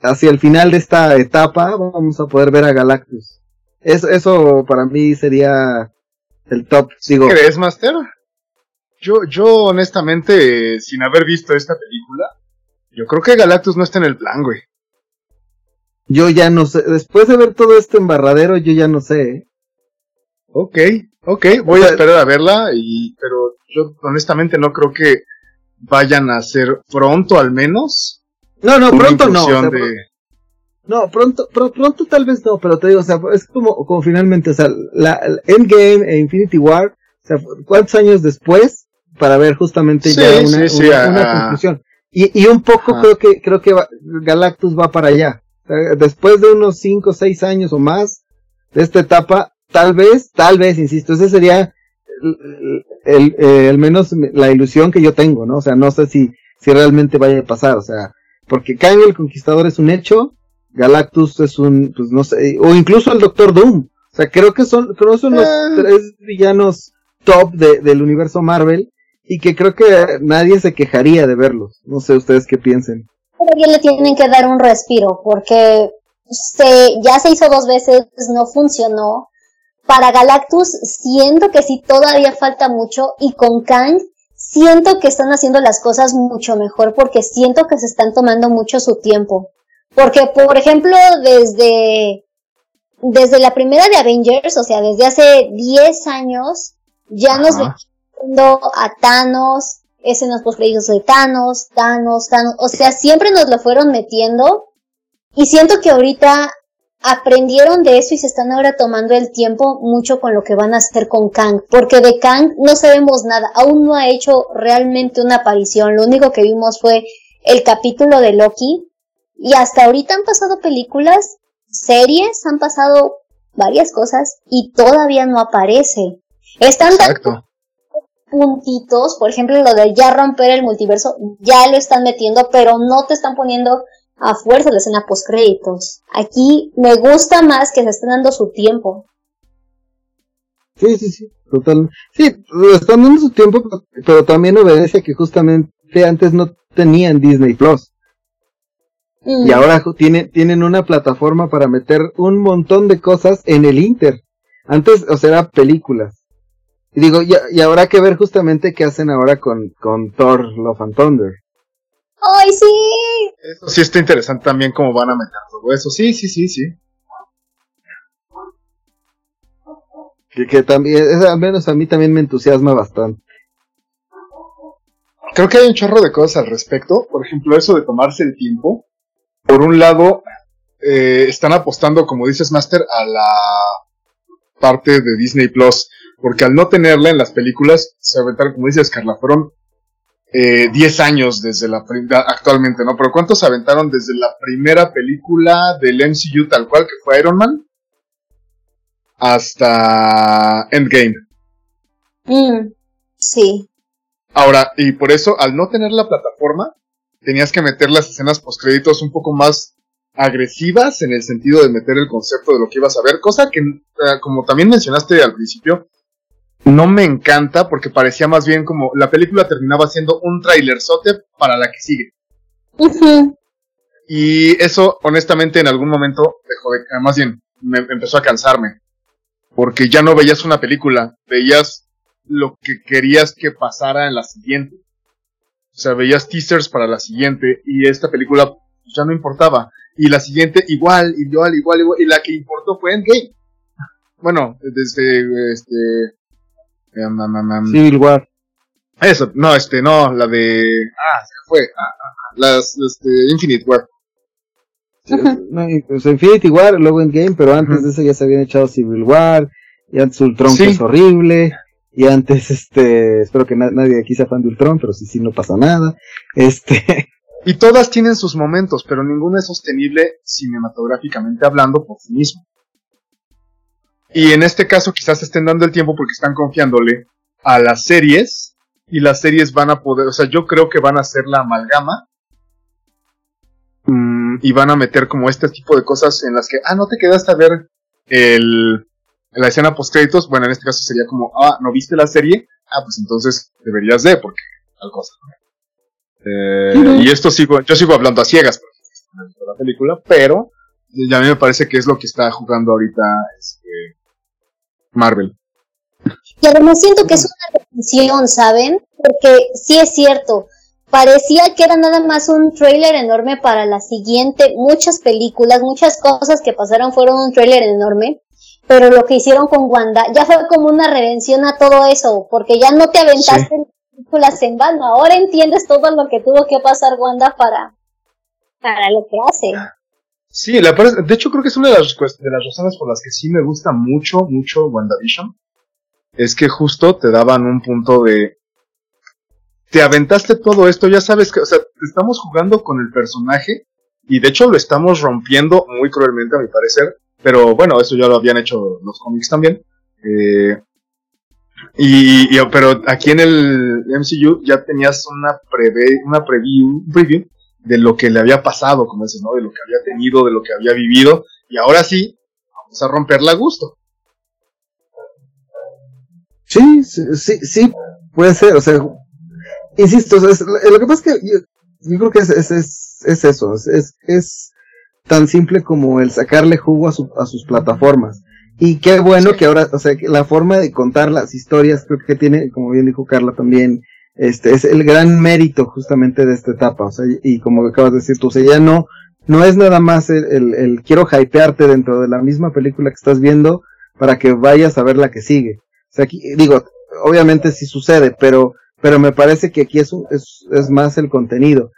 hacia el final de esta etapa vamos a poder ver a Galactus. Eso, eso para mí sería el top. Sigo. ¿Crees, Master? Yo, yo honestamente, sin haber visto esta película, yo creo que Galactus no está en el plan, güey. Yo ya no sé, después de ver todo este embarradero, yo ya no sé. ¿eh? Ok, ok, voy a esperar a verla, y, pero yo honestamente no creo que vayan a hacer pronto al menos. No, no, pronto no. No, pronto, pronto tal vez no, pero te digo, o sea, es como, como finalmente, o sea, la, Endgame e Infinity War, o sea, ¿cuántos años después? Para ver justamente ya una, una, conclusión. Y, y un poco creo que, creo que Galactus va para allá. después de unos 5 o 6 años o más de esta etapa, tal vez, tal vez, insisto, ese sería el, eh, al menos la ilusión que yo tengo, ¿no? O sea, no sé si, si realmente vaya a pasar, o sea, porque Kang el Conquistador es un hecho, Galactus es un, pues no sé, o incluso el Doctor Doom, o sea, creo que son, creo que son los ah. tres villanos top de, del universo Marvel, y que creo que nadie se quejaría de verlos, no sé ustedes qué piensen. Todavía le tienen que dar un respiro, porque se, ya se hizo dos veces, no funcionó, para Galactus siento que sí todavía falta mucho y con Kang siento que están haciendo las cosas mucho mejor porque siento que se están tomando mucho su tiempo. Porque, por ejemplo, desde, desde la primera de Avengers, o sea, desde hace 10 años, ya nos a Thanos, escenas post de Thanos, Thanos, Thanos, o sea, siempre nos lo fueron metiendo y siento que ahorita aprendieron de eso y se están ahora tomando el tiempo mucho con lo que van a hacer con Kang, porque de Kang no sabemos nada, aún no ha hecho realmente una aparición, lo único que vimos fue el capítulo de Loki y hasta ahorita han pasado películas, series, han pasado varias cosas y todavía no aparece. Están dando puntitos, por ejemplo lo de ya romper el multiverso, ya lo están metiendo, pero no te están poniendo a fuerza la escena post créditos. Aquí me gusta más que se estén dando su tiempo. Sí, sí, sí, total. Sí, están dando su tiempo, pero también obedece a que justamente antes no tenían Disney Plus. Y mm. ahora tienen, tienen una plataforma para meter un montón de cosas en el Inter. Antes, o sea, era películas. Y digo, y, y habrá que ver justamente qué hacen ahora con, con Thor Love and Thunder. ¡Ay, sí! Eso sí está interesante también cómo van a meter todo eso. Sí, sí, sí, sí. Que, que también, al menos a mí también me entusiasma bastante. Creo que hay un chorro de cosas al respecto. Por ejemplo, eso de tomarse el tiempo. Por un lado, eh, están apostando, como dices, Master, a la parte de Disney Plus. Porque al no tenerla en las películas, se aventaron, como dices, Carla, fueron eh, 10 años desde la actualmente, ¿no? Pero ¿cuántos aventaron desde la primera película del MCU tal cual que fue Iron Man? Hasta Endgame. Mm, sí. Ahora, y por eso, al no tener la plataforma, tenías que meter las escenas postcréditos un poco más agresivas en el sentido de meter el concepto de lo que ibas a ver, cosa que, eh, como también mencionaste al principio, no me encanta porque parecía más bien como la película terminaba siendo un trailerzote para la que sigue. Y eso, honestamente, en algún momento dejó de, más bien, me empezó a cansarme. Porque ya no veías una película, veías lo que querías que pasara en la siguiente. O sea, veías teasers para la siguiente y esta película pues, ya no importaba. Y la siguiente igual, igual, igual, igual. Y la que importó fue Endgame. Bueno, desde este Civil War. Eso, no, este, no, la de. Ah, se fue. Ah, ah, ah, las, este, Infinite War. no, pues Infinity War, luego Endgame, pero antes de eso ya se habían echado Civil War, y antes Ultron que es horrible, y antes este, espero que nadie aquí sea fan de Ultron, pero si sí no pasa nada, este. Y todas tienen sus momentos, pero ninguna es sostenible cinematográficamente hablando por sí mismo. Y en este caso quizás estén dando el tiempo porque están confiándole a las series y las series van a poder, o sea, yo creo que van a hacer la amalgama mm, y van a meter como este tipo de cosas en las que, ah, no te quedaste a ver el, la escena post créditos, bueno, en este caso sería como, ah, no viste la serie, ah, pues entonces deberías de, porque tal cosa. Eh, y esto sigo, yo sigo hablando a ciegas, por la película, pero ya a mí me parece que es lo que está jugando ahorita Marvel. Y además siento que es una decisión, ¿saben? Porque sí es cierto, parecía que era nada más un trailer enorme para la siguiente, muchas películas, muchas cosas que pasaron fueron un trailer enorme, pero lo que hicieron con Wanda ya fue como una redención a todo eso, porque ya no te aventaste películas en vano, ahora entiendes todo lo que tuvo que pasar Wanda para, para lo que hace. Sí, de hecho creo que es una de las, de las razones por las que sí me gusta mucho, mucho WandaVision. Es que justo te daban un punto de... Te aventaste todo esto, ya sabes que, o sea, estamos jugando con el personaje y de hecho lo estamos rompiendo muy cruelmente a mi parecer, pero bueno, eso ya lo habían hecho los cómics también. Eh, y, pero aquí en el MCU ya tenías una una preview, preview de lo que le había pasado, como dices, ¿no? De lo que había tenido, de lo que había vivido, y ahora sí, vamos a romperla a gusto. Sí, sí, sí, puede ser, o sea, insisto, lo que pasa es que yo, creo que es, es, es, eso, es, es tan simple como el sacarle jugo a, a sus plataformas. Y qué bueno que ahora, o sea, que la forma de contar las historias creo que tiene, como bien dijo Carla también, este es el gran mérito justamente de esta etapa, o sea, y como acabas de decir tú, o sea, ya no, no es nada más el, el, quiero hypearte dentro de la misma película que estás viendo para que vayas a ver la que sigue. O sea, aquí, digo, obviamente sí sucede, pero, pero me parece que aquí es, es, es más el contenido.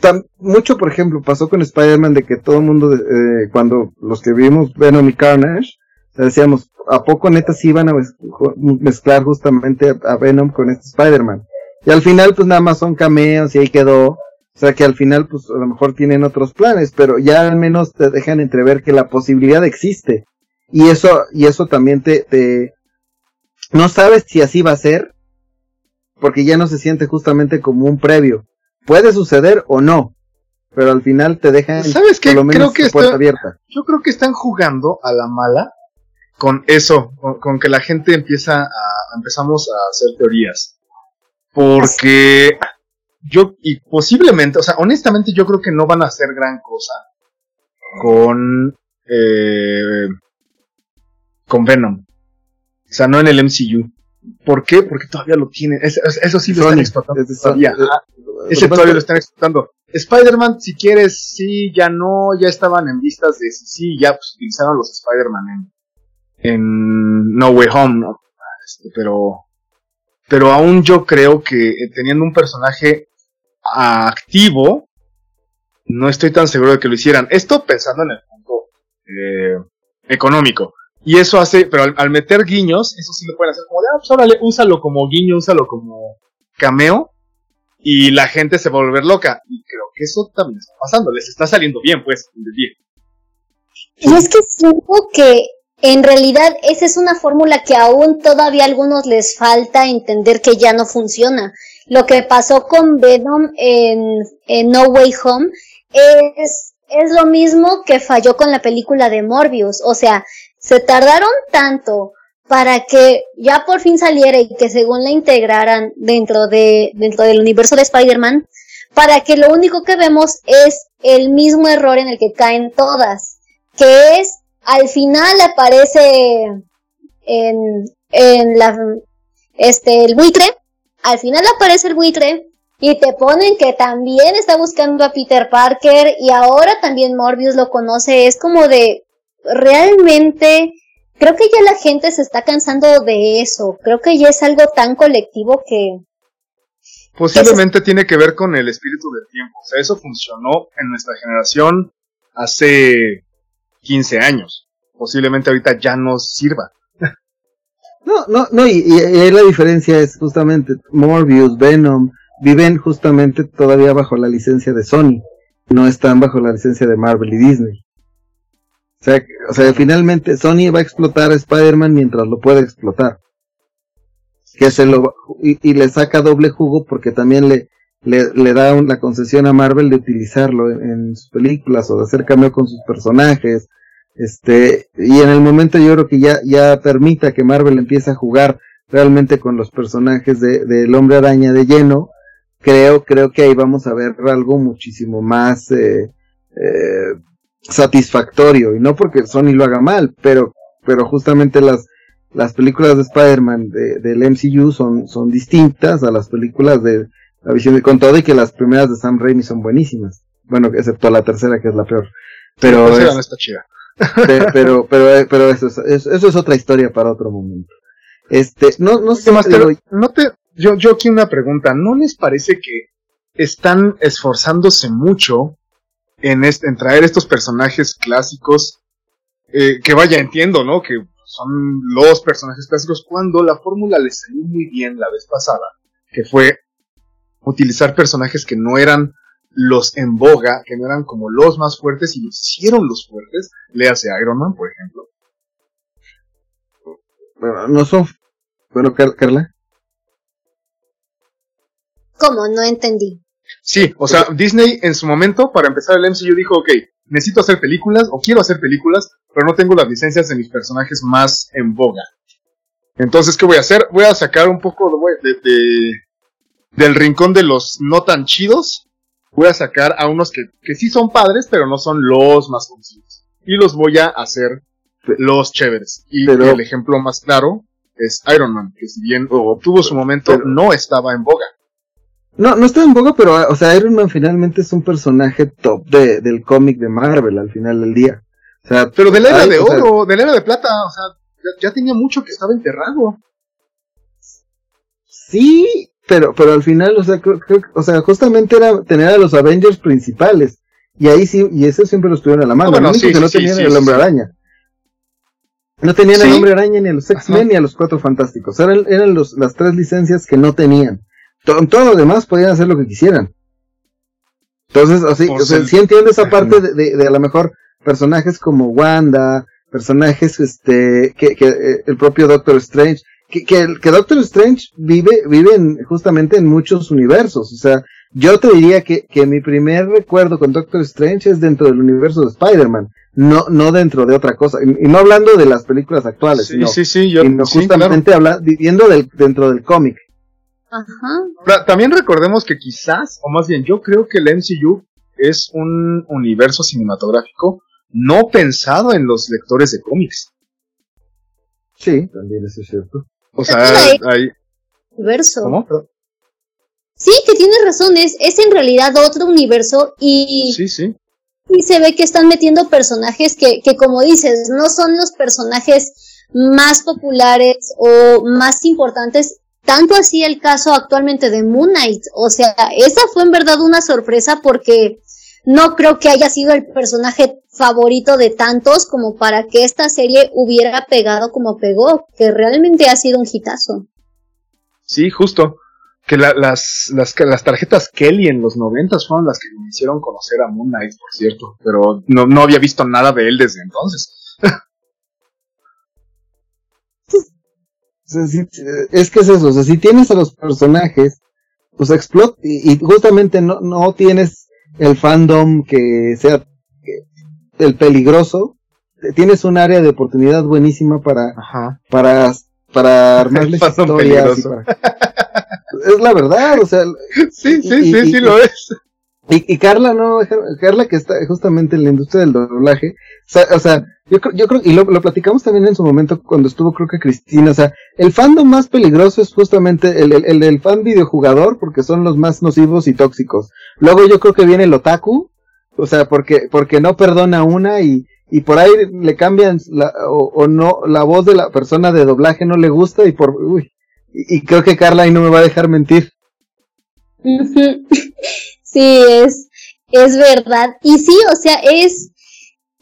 Tan, mucho, por ejemplo, pasó con Spider-Man de que todo el mundo, eh, cuando los que vimos Venom y Carnage, decíamos, ¿a poco neta sí iban a mezclar justamente a Venom con este Spider-Man? Y al final, pues nada más son cameos y ahí quedó. O sea que al final, pues a lo mejor tienen otros planes, pero ya al menos te dejan entrever que la posibilidad existe. Y eso, y eso también te, te, no sabes si así va a ser, porque ya no se siente justamente como un previo. Puede suceder o no, pero al final te dejan ¿Sabes qué? creo que puerta abierta. Yo creo que están jugando a la mala con eso, con, con que la gente empieza a, empezamos a hacer teorías. Porque yo, y posiblemente, o sea, honestamente yo creo que no van a hacer gran cosa con, eh, con Venom. O sea, no en el MCU. ¿Por qué? Porque todavía lo tienen. eso sí lo están explotando todavía. ese todavía lo están explotando. Spider-Man, si quieres, sí, ya no, ya estaban en vistas de sí, ya pues, utilizaron los Spider-Man en, en No Way Home, ¿no? Este, pero pero aún yo creo que eh, teniendo un personaje activo, no estoy tan seguro de que lo hicieran. Esto pensando en el punto eh, económico. Y eso hace, pero al, meter guiños, eso sí lo pueden hacer como de, ah, pues órale, úsalo como guiño, úsalo como cameo, y la gente se va a volver loca. Y creo que eso también está pasando, les está saliendo bien, pues, bien. Y es que siento que en realidad, esa es una fórmula que aún todavía a algunos les falta entender que ya no funciona. Lo que pasó con Venom en, No Way Home es, es lo mismo que falló con la película de Morbius. O sea, se tardaron tanto para que ya por fin saliera y que según la integraran dentro de, dentro del universo de Spider-Man, para que lo único que vemos es el mismo error en el que caen todas, que es al final aparece en, en la, este, el buitre, al final aparece el buitre y te ponen que también está buscando a Peter Parker y ahora también Morbius lo conoce, es como de, realmente, creo que ya la gente se está cansando de eso, creo que ya es algo tan colectivo que, Posiblemente tiene que ver con el espíritu del tiempo. O sea, eso funcionó en nuestra generación hace 15 años. Posiblemente ahorita ya no sirva. No, no, no, y, y, la diferencia es justamente Morbius, Venom, viven justamente todavía bajo la licencia de Sony, no están bajo la licencia de Marvel y Disney. O sea, o sea finalmente Sony va a explotar a Spider-Man mientras lo pueda explotar. Que se lo, y, le saca doble jugo porque también le, le, da la concesión a Marvel de utilizarlo en, sus películas o de hacer cambio con sus personajes. Este, y en el momento yo creo que ya, ya permita que Marvel empiece a jugar realmente con los personajes de, del hombre araña de lleno, creo, creo que ahí vamos a ver algo muchísimo más eh, eh, satisfactorio. Y no porque Sony lo haga mal, pero, pero justamente las, las películas de Spider-Man de, del MCU son, son distintas a las películas de la visión con todo y que las primeras de Sam Raimi son buenísimas. Bueno, excepto la tercera que es la peor. Pero, es, no está chida. pero, pero, pero, eso, es, eso es otra historia para otro momento. Este, no, no sé, no te, yo, yo aquí una pregunta, ¿no les parece que están esforzándose mucho en, este, en traer estos personajes clásicos? Eh, que vaya, entiendo, ¿no? Que son los personajes clásicos cuando la fórmula les salió muy bien la vez pasada, que fue utilizar personajes que no eran los en boga, que no eran como los más fuertes y los hicieron los fuertes, le hace Iron Man, por ejemplo. Bueno, no son... Bueno, Carla. ¿Cómo? No entendí. Sí, o sea, Disney en su momento, para empezar el MCU, dijo, ok, necesito hacer películas, o quiero hacer películas, pero no tengo las licencias de mis personajes más en boga. Entonces, ¿qué voy a hacer? Voy a sacar un poco de, del rincón de los no tan chidos. Voy a sacar a unos que, que sí son padres, pero no son los más conocidos. Y los voy a hacer los chéveres. Y el ejemplo más claro es Iron Man, que si bien obtuvo su momento, no estaba en boga. No, no está en boga, pero, o sea, Iron Man finalmente es un personaje top de, del cómic de Marvel al final del día. O sea, pero de la era de oro, de la era de plata, o sea, ya, tenía mucho que estaba enterrado. Sí, pero, pero al final, o sea, creo, o sea, justamente era tener a los Avengers principales. Y ahí sí, y eso siempre lo estuvieron a la mano. lo único que no tenían era el hombre araña. No tenían el hombre araña ni a los X-Men ni a los cuatro fantásticos. Eran, eran los, las tres licencias que no tenían todo lo demás podían hacer lo que quisieran. Entonces, así, o sea, sí entiendo esa parte de, de, a lo mejor personajes como Wanda, personajes, este, que, que eh, el propio Doctor Strange, que, que, que Doctor Strange vive, vive en, justamente en muchos universos, o sea, yo te diría que, que mi primer recuerdo con Doctor Strange es dentro del universo de Spider-Man, no, no dentro de otra cosa, y, no hablando de las películas actuales, sí, sí, sí, yo, justamente viviendo del, dentro del cómic. Ajá. También recordemos que quizás, o más bien yo creo que el MCU es un universo cinematográfico no pensado en los lectores de cómics. Sí, también eso es cierto. O sea, hay... Universo. ¿Cómo? Sí, que tienes razón, es, es en realidad otro universo y... Sí, sí. Y se ve que están metiendo personajes que, que como dices, no son los personajes más populares o más importantes tanto así el caso actualmente de Moon Knight. O sea, esa fue en verdad una sorpresa porque no creo que haya sido el personaje favorito de tantos como para que esta serie hubiera pegado como pegó, que realmente ha sido un hitazo. Sí, justo. Que las, las, las tarjetas Kelly en los noventas fueron las que me hicieron conocer a Moon Knight, por cierto. Pero no, no había visto nada de él desde entonces. es que es eso, o sea, si tienes a los personajes, pues explota, y, justamente no, no tienes el fandom que sea el peligroso, tienes un área de oportunidad buenísima para, para, para armarles historias. es la verdad, o sea. Sí, sí, sí, sí lo es. Y, Carla, no, Carla que está justamente en la industria del doblaje, o sea, yo, yo creo, y lo, platicamos también en su momento cuando estuvo creo que Cristina, o sea, el fandom más peligroso es justamente el, el, el, fan videojugador porque son los más nocivos y tóxicos. Luego yo creo que viene el otaku, o sea, porque, porque no perdona una y, y por ahí le cambian la, o, o, no, la voz de la persona de doblaje no le gusta y por, uy, y, y creo que Carla ahí no me va a dejar mentir. Sí, es, es verdad. Y sí, o sea, es,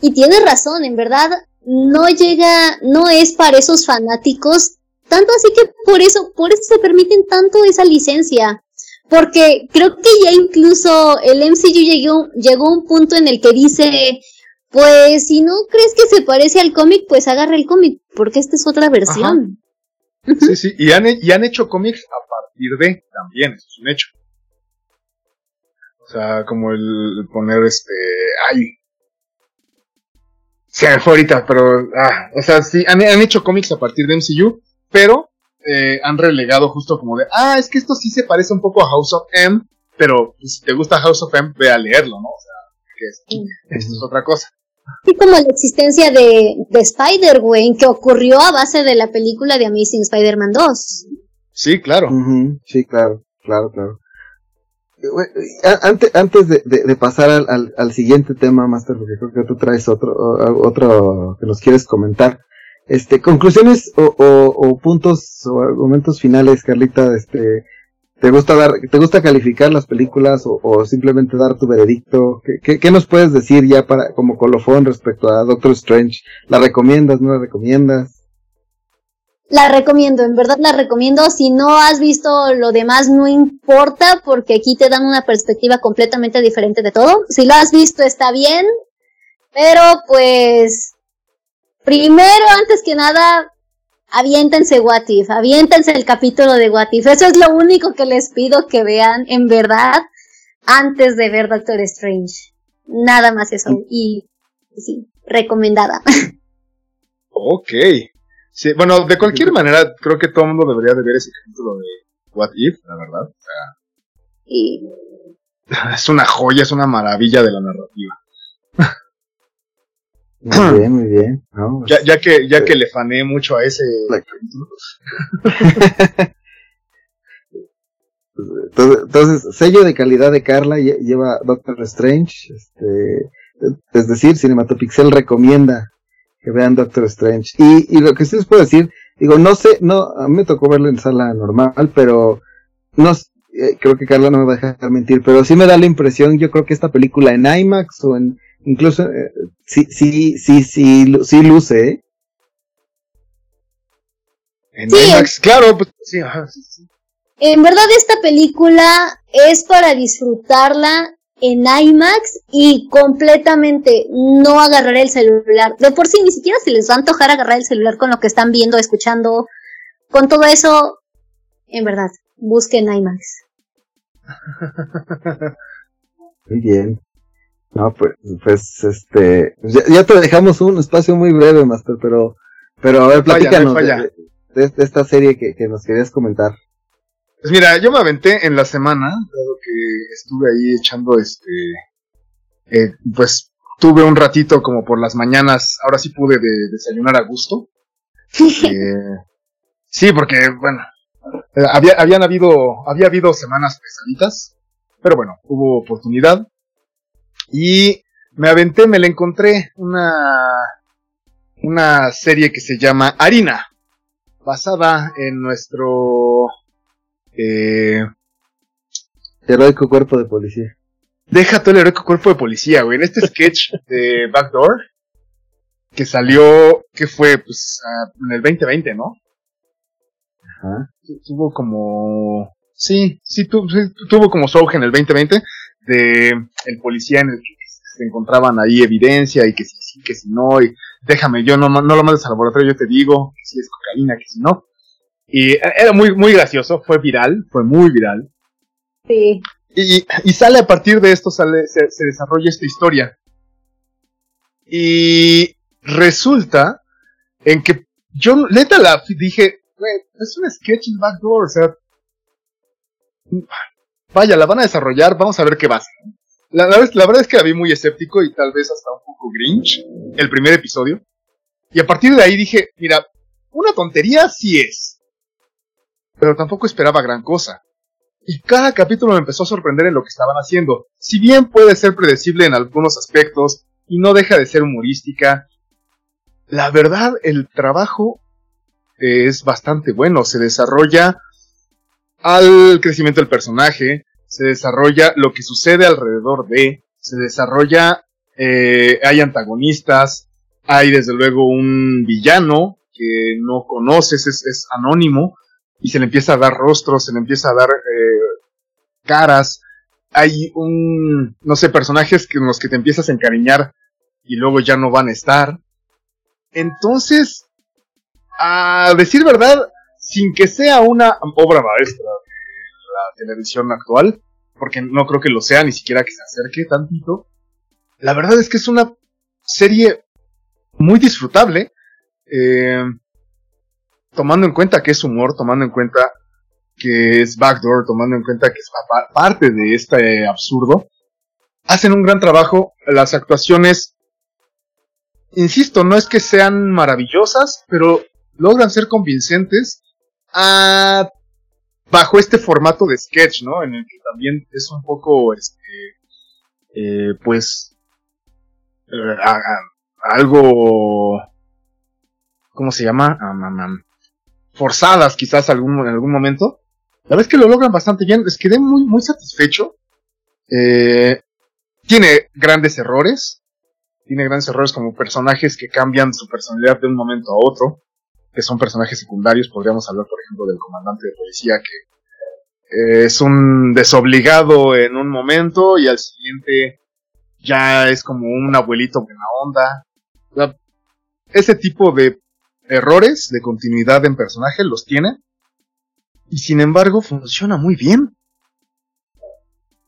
y tiene razón, en verdad, no llega, no es para esos fanáticos, tanto así que por eso, por eso se permiten tanto esa licencia. Porque creo que ya incluso el MCU llegó, llegó a un punto en el que dice, pues si no crees que se parece al cómic, pues agarra el cómic, porque esta es otra versión. Sí, sí, y han, y han hecho cómics a partir de, también, eso es un hecho. O sea, como el poner este, ay, se me fue ahorita, pero, ah, o sea, sí, han, han hecho cómics a partir de MCU, pero eh, han relegado justo como de, ah, es que esto sí se parece un poco a House of M, pero pues, si te gusta House of M, ve a leerlo, ¿no? O sea, que esto es otra cosa. Y como la existencia de, de Spider-Gwen, que ocurrió a base de la película de Amazing Spider-Man 2. Sí, claro. Sí, claro, claro, claro. Antes, antes de, pasar al, al, siguiente tema, Master, porque creo que tú traes otro, otro que nos quieres comentar. Este, conclusiones o, puntos o argumentos finales, Carlita, este, ¿te gusta dar, te gusta calificar las películas o, simplemente dar tu veredicto? ¿Qué, ¿Qué, nos puedes decir ya para, como colofón respecto a Doctor Strange? ¿La recomiendas, no la recomiendas? La recomiendo, en verdad la recomiendo. Si no has visto lo demás, no importa, porque aquí te dan una perspectiva completamente diferente de todo. Si lo has visto, está bien. Pero pues Primero, antes que nada, aviéntense What If, aviéntense el capítulo de What If. Eso es lo único que les pido que vean en verdad antes de ver Doctor Strange. Nada más eso. Y sí, recomendada. Ok. Sí, bueno, de cualquier manera, creo que todo el mundo debería de ver ese capítulo de What If, la verdad. y... Es una joya, es una maravilla de la narrativa. Muy bien, muy bien. ya, ya, que, ya que le fané mucho a ese. entonces, sello de calidad de Carla lleva Doctor Strange. Este, es decir, Cinematopixel recomienda que vean Doctor Strange. Y, y lo que sí les puedo decir, digo, no sé, no, a mí me tocó verlo en sala normal, pero no, eh, creo que Carla no me va a dejar mentir, pero sí me da la impresión, yo creo que esta película en IMAX o en Incluso, eh, sí, sí, sí, sí, sí luce, ¿eh? En IMAX, claro, pues sí, ajá, sí, En verdad esta película es para disfrutarla en IMAX y completamente no agarrar el celular. De por sí ni siquiera se les va a antojar agarrar el celular con lo que están viendo, escuchando. Con todo eso, en verdad, busquen IMAX. Muy bien. No, pues, pues este, ya, te dejamos un espacio muy breve, Master, pero, pero a ver, platícanos de, esta serie que, nos querías comentar. Pues mira, yo me aventé en la semana, dado que estuve ahí echando este, eh, pues tuve un ratito como por las mañanas, ahora sí pude desayunar a gusto. Eh, sí, porque, bueno, eh, había, habían habido, había habido semanas pesaditas, pero bueno, hubo oportunidad. Y me aventé, me la encontré una, una serie que se llama Harina, basada en nuestro eh, heroico cuerpo de policía. Deja todo el heroico cuerpo de policía, güey. En este sketch de Backdoor, que salió, que fue, pues, en el 2020, ¿no? Ajá. Tuvo como, sí, sí, tuvo como su en el 2020 de el policía en el que se encontraban ahí evidencia y que si sí, que si no, y déjame, yo no, no lo mandes al laboratorio, yo te digo que si es cocaína, que si no. Y era muy, muy gracioso, fue viral, fue muy viral. Sí. Y, y sale a partir de esto, sale, se, se desarrolla esta historia. Y resulta en que yo neta la dije, es un sketch en Backdoor, o sea, vaya, la van a desarrollar, vamos a ver qué va a ser. La, verdad es que la vi muy escéptico y tal vez hasta un poco grinch el primer episodio. Y a partir de ahí dije, mira, una tontería sí es. Pero tampoco esperaba gran cosa. Y cada capítulo me empezó a sorprender en lo que estaban haciendo. Si bien puede ser predecible en algunos aspectos y no deja de ser humorística, la verdad el trabajo es bastante bueno. Se desarrolla al crecimiento del personaje, se desarrolla lo que sucede alrededor de, se desarrolla, eh, hay antagonistas, hay desde luego un villano que no conoces, es, anónimo, y se le empieza a dar rostros, se le empieza a dar eh, caras, hay un, no sé, personajes con los que te empiezas a encariñar y luego ya no van a estar. Entonces, a decir verdad, sin que sea una obra maestra de la televisión actual, porque no creo que lo sea, ni siquiera que se acerque tantito, la verdad es que es una serie muy disfrutable, eh, tomando en cuenta que es humor, tomando en cuenta que es Backdoor, tomando en cuenta que es parte de este absurdo, hacen un gran trabajo. Las actuaciones, insisto, no es que sean maravillosas, pero logran ser convincentes a, bajo este formato de sketch, ¿no? En el que también es un poco, este, eh, pues, eh, algo, ¿cómo se llama? Forzadas quizás en algún momento, la vez que lo logran bastante bien, les quedé muy, muy satisfecho. Eh, tiene grandes errores. Tiene grandes errores como personajes que cambian su personalidad de un momento a otro. Que son personajes secundarios. Podríamos hablar, por ejemplo, del comandante de policía que eh, es un desobligado en un momento y al siguiente ya es como un abuelito buena onda. ese tipo de errores de continuidad en personaje los tiene. Y sin embargo funciona muy bien.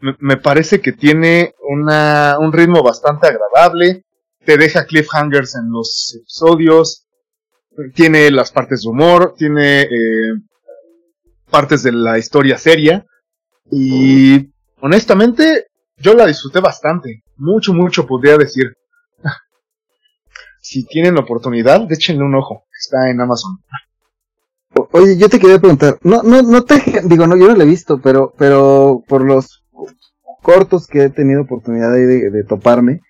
Me, parece que tiene una, un ritmo bastante agradable, te deja cliffhangers en los episodios, tiene las partes de humor, tiene eh, partes de la historia seria. Y honestamente yo la disfruté bastante, mucho, mucho podría decir. si tienen oportunidad, échenle un ojo, está en Amazon. Oye, yo te quería preguntar, no, no, no te, digo, no, yo no lo he visto, pero, pero por los cortos que he tenido oportunidad de, de, toparme,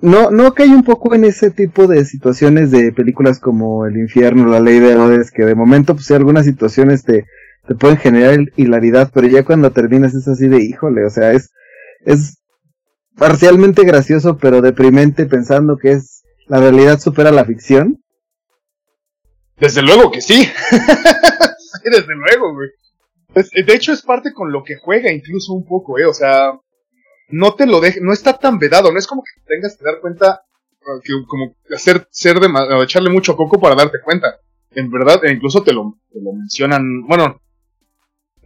no, no cae un poco en ese tipo de situaciones de películas como El infierno, La ley de Herodes, que de momento, pues, algunas situaciones te, te pueden generar hilaridad, pero ya cuando terminas es así de, híjole, o sea, es, es parcialmente gracioso, pero deprimente pensando que es, la realidad supera la ficción. Desde luego que sí. desde luego, güey. de hecho, es parte con lo que juega incluso un poco, ¿eh? O sea, no te lo deja, no está tan vedado, no es como que tengas que dar cuenta, uh, que como hacer, ser de, echarle mucho coco para darte cuenta. En verdad, e incluso te lo, te lo mencionan, bueno,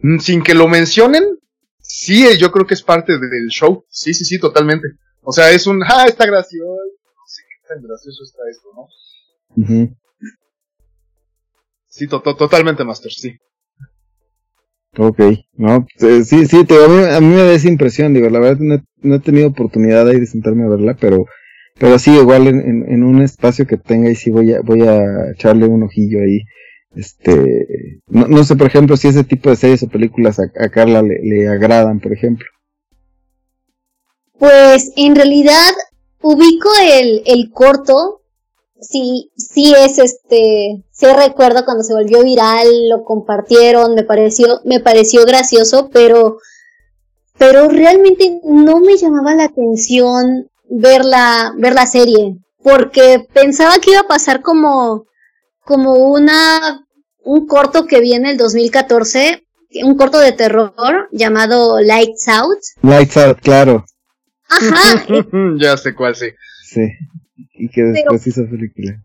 mm, sin que lo mencionen, sí, eh, yo creo que es parte del show. Sí, sí, sí, totalmente. O sea, es un, ah, está gracioso, sí, tan gracioso está esto, ¿no? Sí, totalmente Master, sí. Ok, no, eh, sí, sí, te, a, mí, a, mí, me da esa impresión, digo, la verdad no, he tenido oportunidad de sentarme a verla, pero, pero sí, igual en, en, un espacio que tenga y sí voy a, voy a echarle un ojillo ahí. Este, no, no sé, por ejemplo, si ese tipo de series o películas a, a Carla le, le agradan, por ejemplo. Pues en realidad ubico el, el corto sí, sí es este, sí recuerdo cuando se volvió viral, lo compartieron, me pareció, me pareció gracioso, pero, pero realmente no me llamaba la atención ver la, ver la serie, porque pensaba que iba a pasar como, como una, un corto que viene el 2014, un corto de terror llamado Lights Out. Lights Out, claro. Ajá. ya sé cuál, sí. Sí y que después hizo película.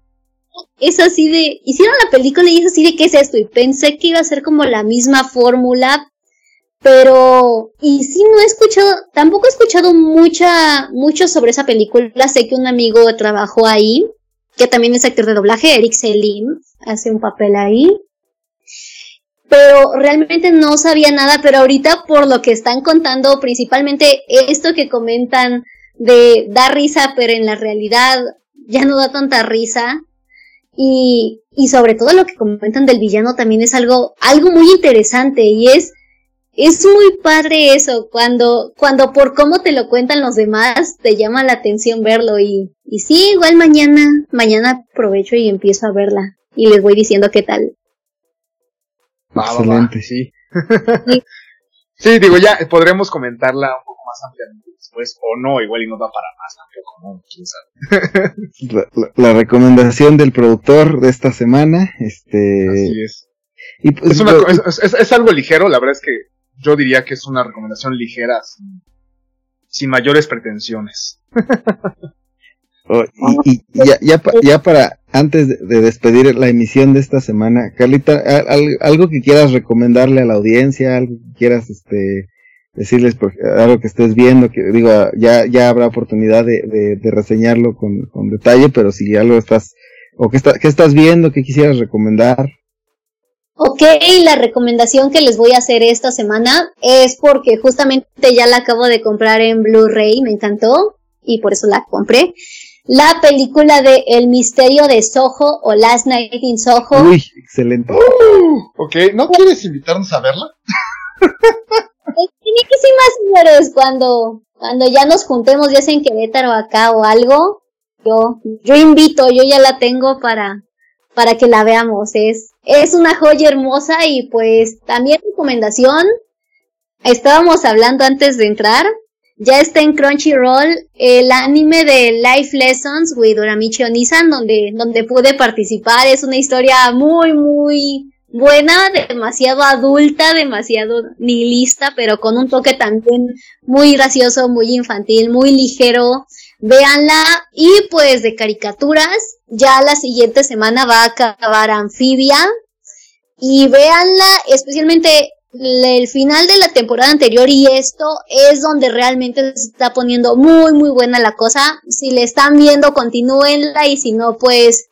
Es así de, hicieron la película y es así de qué es esto y pensé que iba a ser como la misma fórmula, pero y sí no he escuchado, tampoco he escuchado mucha mucho sobre esa película, sé que un amigo trabajó ahí, que también es actor de doblaje, Eric Selim, hace un papel ahí. Pero realmente no sabía nada, pero ahorita por lo que están contando, principalmente esto que comentan de dar risa, pero en la realidad ya no da tanta risa. Y, y sobre todo lo que comentan del villano también es algo, algo muy interesante y es, es muy padre eso, cuando, cuando por cómo te lo cuentan los demás, te llama la atención verlo y, y sí, igual mañana, mañana aprovecho y empiezo a verla y les voy diciendo qué tal. Excelente, sí. Sí, digo, ya podremos comentarla un poco más ampliamente después, o no, igual y no da para más tampoco, ¿no? ¿Quién sabe? La, recomendación del productor de esta semana, este... Así es. Y pues, es, algo ligero, la verdad es que yo diría que es una recomendación ligera, sin, mayores pretensiones. Oh, y, ya, ya, ya, para, antes de, despedir la emisión de esta semana, Carlita, algo que quieras recomendarle a la audiencia, algo que quieras este decirles algo que estés viendo, que digo, ya, ya habrá oportunidad de, de, reseñarlo con, con, detalle, pero si algo estás, o que estás viendo, que quisieras recomendar. Ok, la recomendación que les voy a hacer esta semana es porque justamente ya la acabo de comprar en Blu-ray, me encantó y por eso la compré. La película de El misterio de Soho o Last Night in Soho. Uy, excelente. Uh, ok, ¿no quieres invitarnos a verla? Tiene que ser más señores cuando cuando ya nos juntemos ya sea en Querétaro acá o algo. Yo yo invito, yo ya la tengo para para que la veamos. Es, es una joya hermosa y pues también recomendación. Estábamos hablando antes de entrar. Ya está en Crunchyroll el anime de Life Lessons with Uramichi Onisan, donde, donde pude participar. Es una historia muy, muy buena, demasiado adulta, demasiado nihilista, pero con un toque también muy gracioso, muy infantil, muy ligero. Véanla. Y pues de caricaturas, ya la siguiente semana va a acabar Anfibia. Y véanla especialmente el final de la temporada anterior y esto es donde realmente se está poniendo muy muy buena la cosa. Si le están viendo, continúenla y si no, pues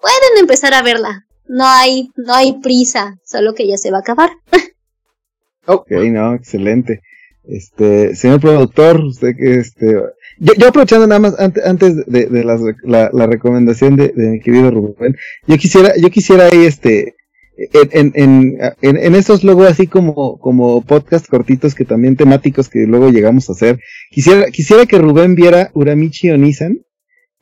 pueden empezar a verla. No hay, no hay prisa, solo que ya se va a acabar. ok, no, excelente. Este, señor productor, usted que este, yo, yo aprovechando nada más antes, antes de, la, recomendación de, de, mi querido Rubén, yo quisiera, yo quisiera ahí este, en, en, en, en estos luego así como, como podcast cortitos que también temáticos que luego llegamos a hacer, quisiera, quisiera que Rubén viera Uramichi Onisan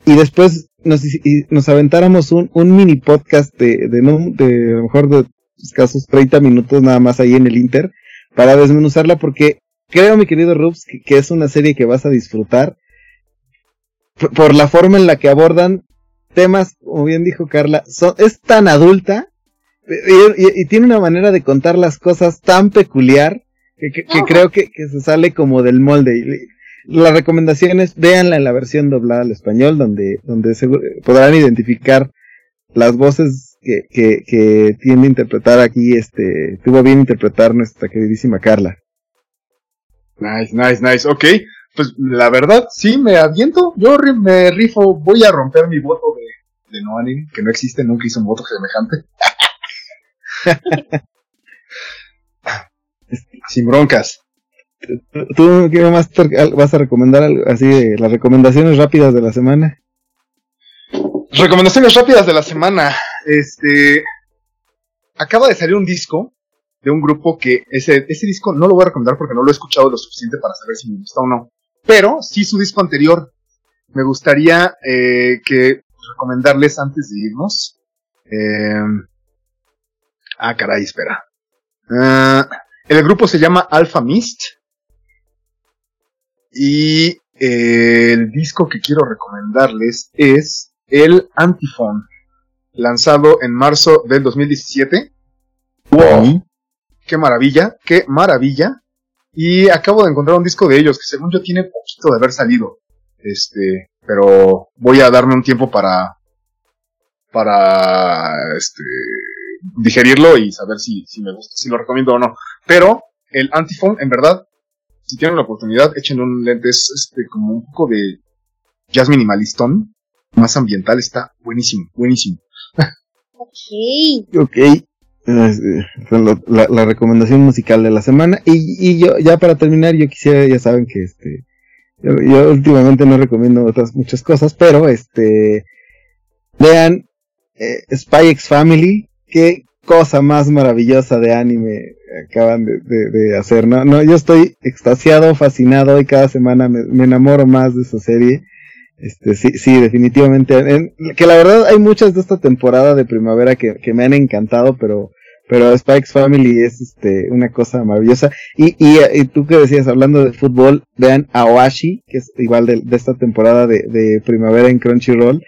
y después nos, nos aventáramos un, un mini podcast de, de, de a lo mejor de escasos 30 minutos nada más ahí en el Inter para desmenuzarla porque creo, mi querido Rubs, que, es una serie que vas a disfrutar por la forma en la que abordan temas, como bien dijo Carla, son, es tan adulta y, tiene una manera de contar las cosas tan peculiar que, creo que, se sale como del molde. la recomendación es véanla en la versión doblada al español, donde, donde podrán identificar las voces que, que, que tiene a interpretar aquí, este, tuvo bien interpretar nuestra queridísima Carla. Nice, nice, nice. Ok, pues la verdad, sí, me aviento. Yo me rifo, voy a romper mi voto de, de no anime, que no existe, nunca hice un voto semejante. Sin broncas. ¿Tú qué más vas a recomendar así de las recomendaciones rápidas de la semana? Recomendaciones rápidas de la semana. Este acaba de salir un disco de un grupo que ese, ese disco no lo voy a recomendar porque no lo he escuchado lo suficiente para saber si me gusta o no. Pero sí su disco anterior. Me gustaría eh, que recomendarles antes de irnos. Eh, ah, caray, espera. Uh, el grupo se llama Alpha Mist. Y eh, el disco que quiero recomendarles es el Antiphone, lanzado en marzo del 2017. Wow qué maravilla, qué maravilla. Y acabo de encontrar un disco de ellos que según yo tiene poquito de haber salido. Este, pero voy a darme un tiempo para, para, este, digerirlo y saber si, si me gusta, si lo recomiendo o no. Pero el Antiphone, en verdad, si tienen la oportunidad, echen un lente, es este, como un poco de jazz minimalistón, más ambiental, está buenísimo, buenísimo. Ok. Ok, la, la, recomendación musical de la semana. Y, y, yo, ya para terminar, yo quisiera, ya saben que este, yo, últimamente no recomiendo otras muchas cosas, pero este, vean eh, Spy X Family, qué cosa más maravillosa de anime acaban de, de, hacer, ¿no? No, yo estoy extasiado, fascinado y cada semana me, enamoro más de esa serie. Este, sí, sí, definitivamente. que la verdad hay muchas de esta temporada de primavera que, que me han encantado, pero, pero Spikes Family es este una cosa maravillosa. Y, y, tú que decías, hablando de fútbol, vean Awashi, que es igual de, esta temporada de, de, primavera en Crunchyroll.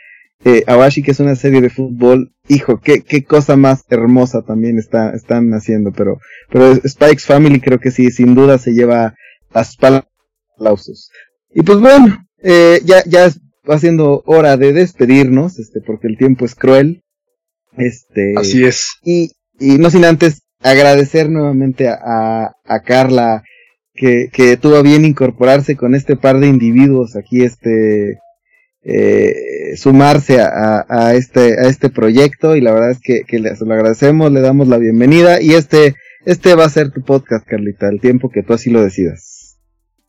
Eh, Awashi, que es una serie de fútbol, hijo, qué, qué cosa más hermosa también está, están haciendo, pero, pero Spikes Family creo que sí, sin duda se lleva las aplausos. Y pues bueno, eh, ya, ya va siendo hora de despedirnos, este, porque el tiempo es cruel. Este. Así es. Y, y no sin antes agradecer nuevamente a, a, Carla que, que tuvo bien incorporarse con este par de individuos aquí, este, eh, sumarse a, a, este, a este proyecto y la verdad es que, que les lo agradecemos, le damos la bienvenida y este, este va a ser tu podcast, Carlita, el tiempo que tú así lo decidas.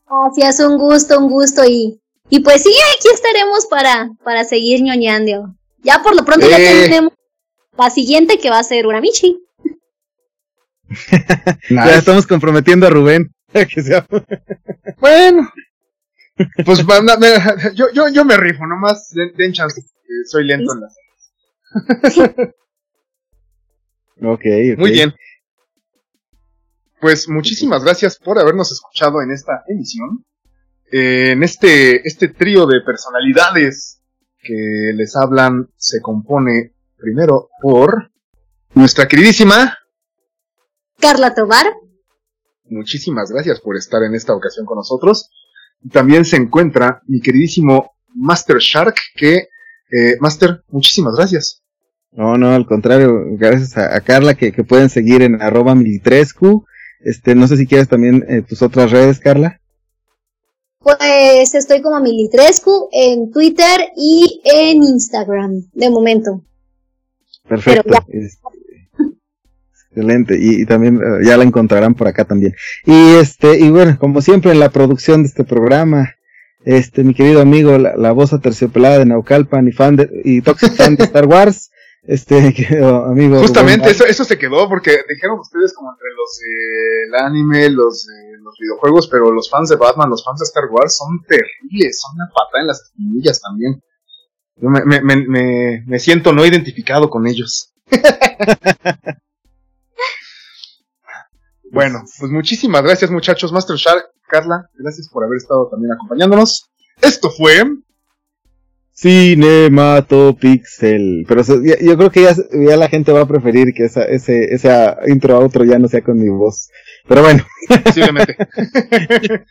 Gracias, un gusto, un gusto y, y pues sí, aquí estaremos para, para seguir ñoñando. Ya por lo pronto ya eh. tenemos la siguiente que va a ser Uramichi. Ya estamos comprometiendo a Rubén. bueno. Pues yo, yo, yo me rifo, nomás den, chance. Soy lento en las. ok, Muy bien. Pues muchísimas gracias por habernos escuchado en esta emisión. Eh, en este, este trío de personalidades que les hablan se compone primero por nuestra queridísima Carla Tobar. Muchísimas gracias por estar en esta ocasión con nosotros. También se encuentra mi queridísimo Master Shark, que, eh, Master, muchísimas gracias. No, no, al contrario, gracias a, Carla que, pueden seguir en arroba militrescu. Este, no sé si quieres también eh, tus otras redes, Carla. Pues estoy como Militrescu en Twitter y en Instagram, de momento. Perfecto. Excelente. Y, también eh, ya la encontrarán por acá también. Y este, y bueno, como siempre en la producción de este programa, este, mi querido amigo, la, voz aterciopelada de Naucalpan y fan de, y toxic fan de Star Wars, este, querido amigo. Justamente, eso, eso se quedó porque dijeron ustedes como entre los, eh, el anime, los, eh, los videojuegos, pero los fans de Batman, los fans de Star Wars son terribles, son una pata en las espinillas también. Yo me, me, me, me siento no identificado con ellos. bueno, pues muchísimas gracias muchachos. Master Shark, Carla, gracias por haber estado también acompañándonos. Esto fue... Cinematopixel. Pero yo creo que ya, la gente va a preferir que esa, ese, ese intro a otro ya no sea con mi voz. Pero bueno. Posiblemente.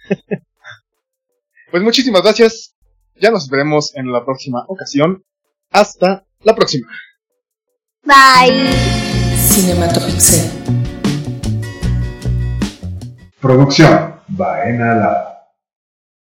pues muchísimas gracias. Ya nos veremos en la próxima ocasión. Hasta la próxima. Bye. Cinematopixel. Producción. Baena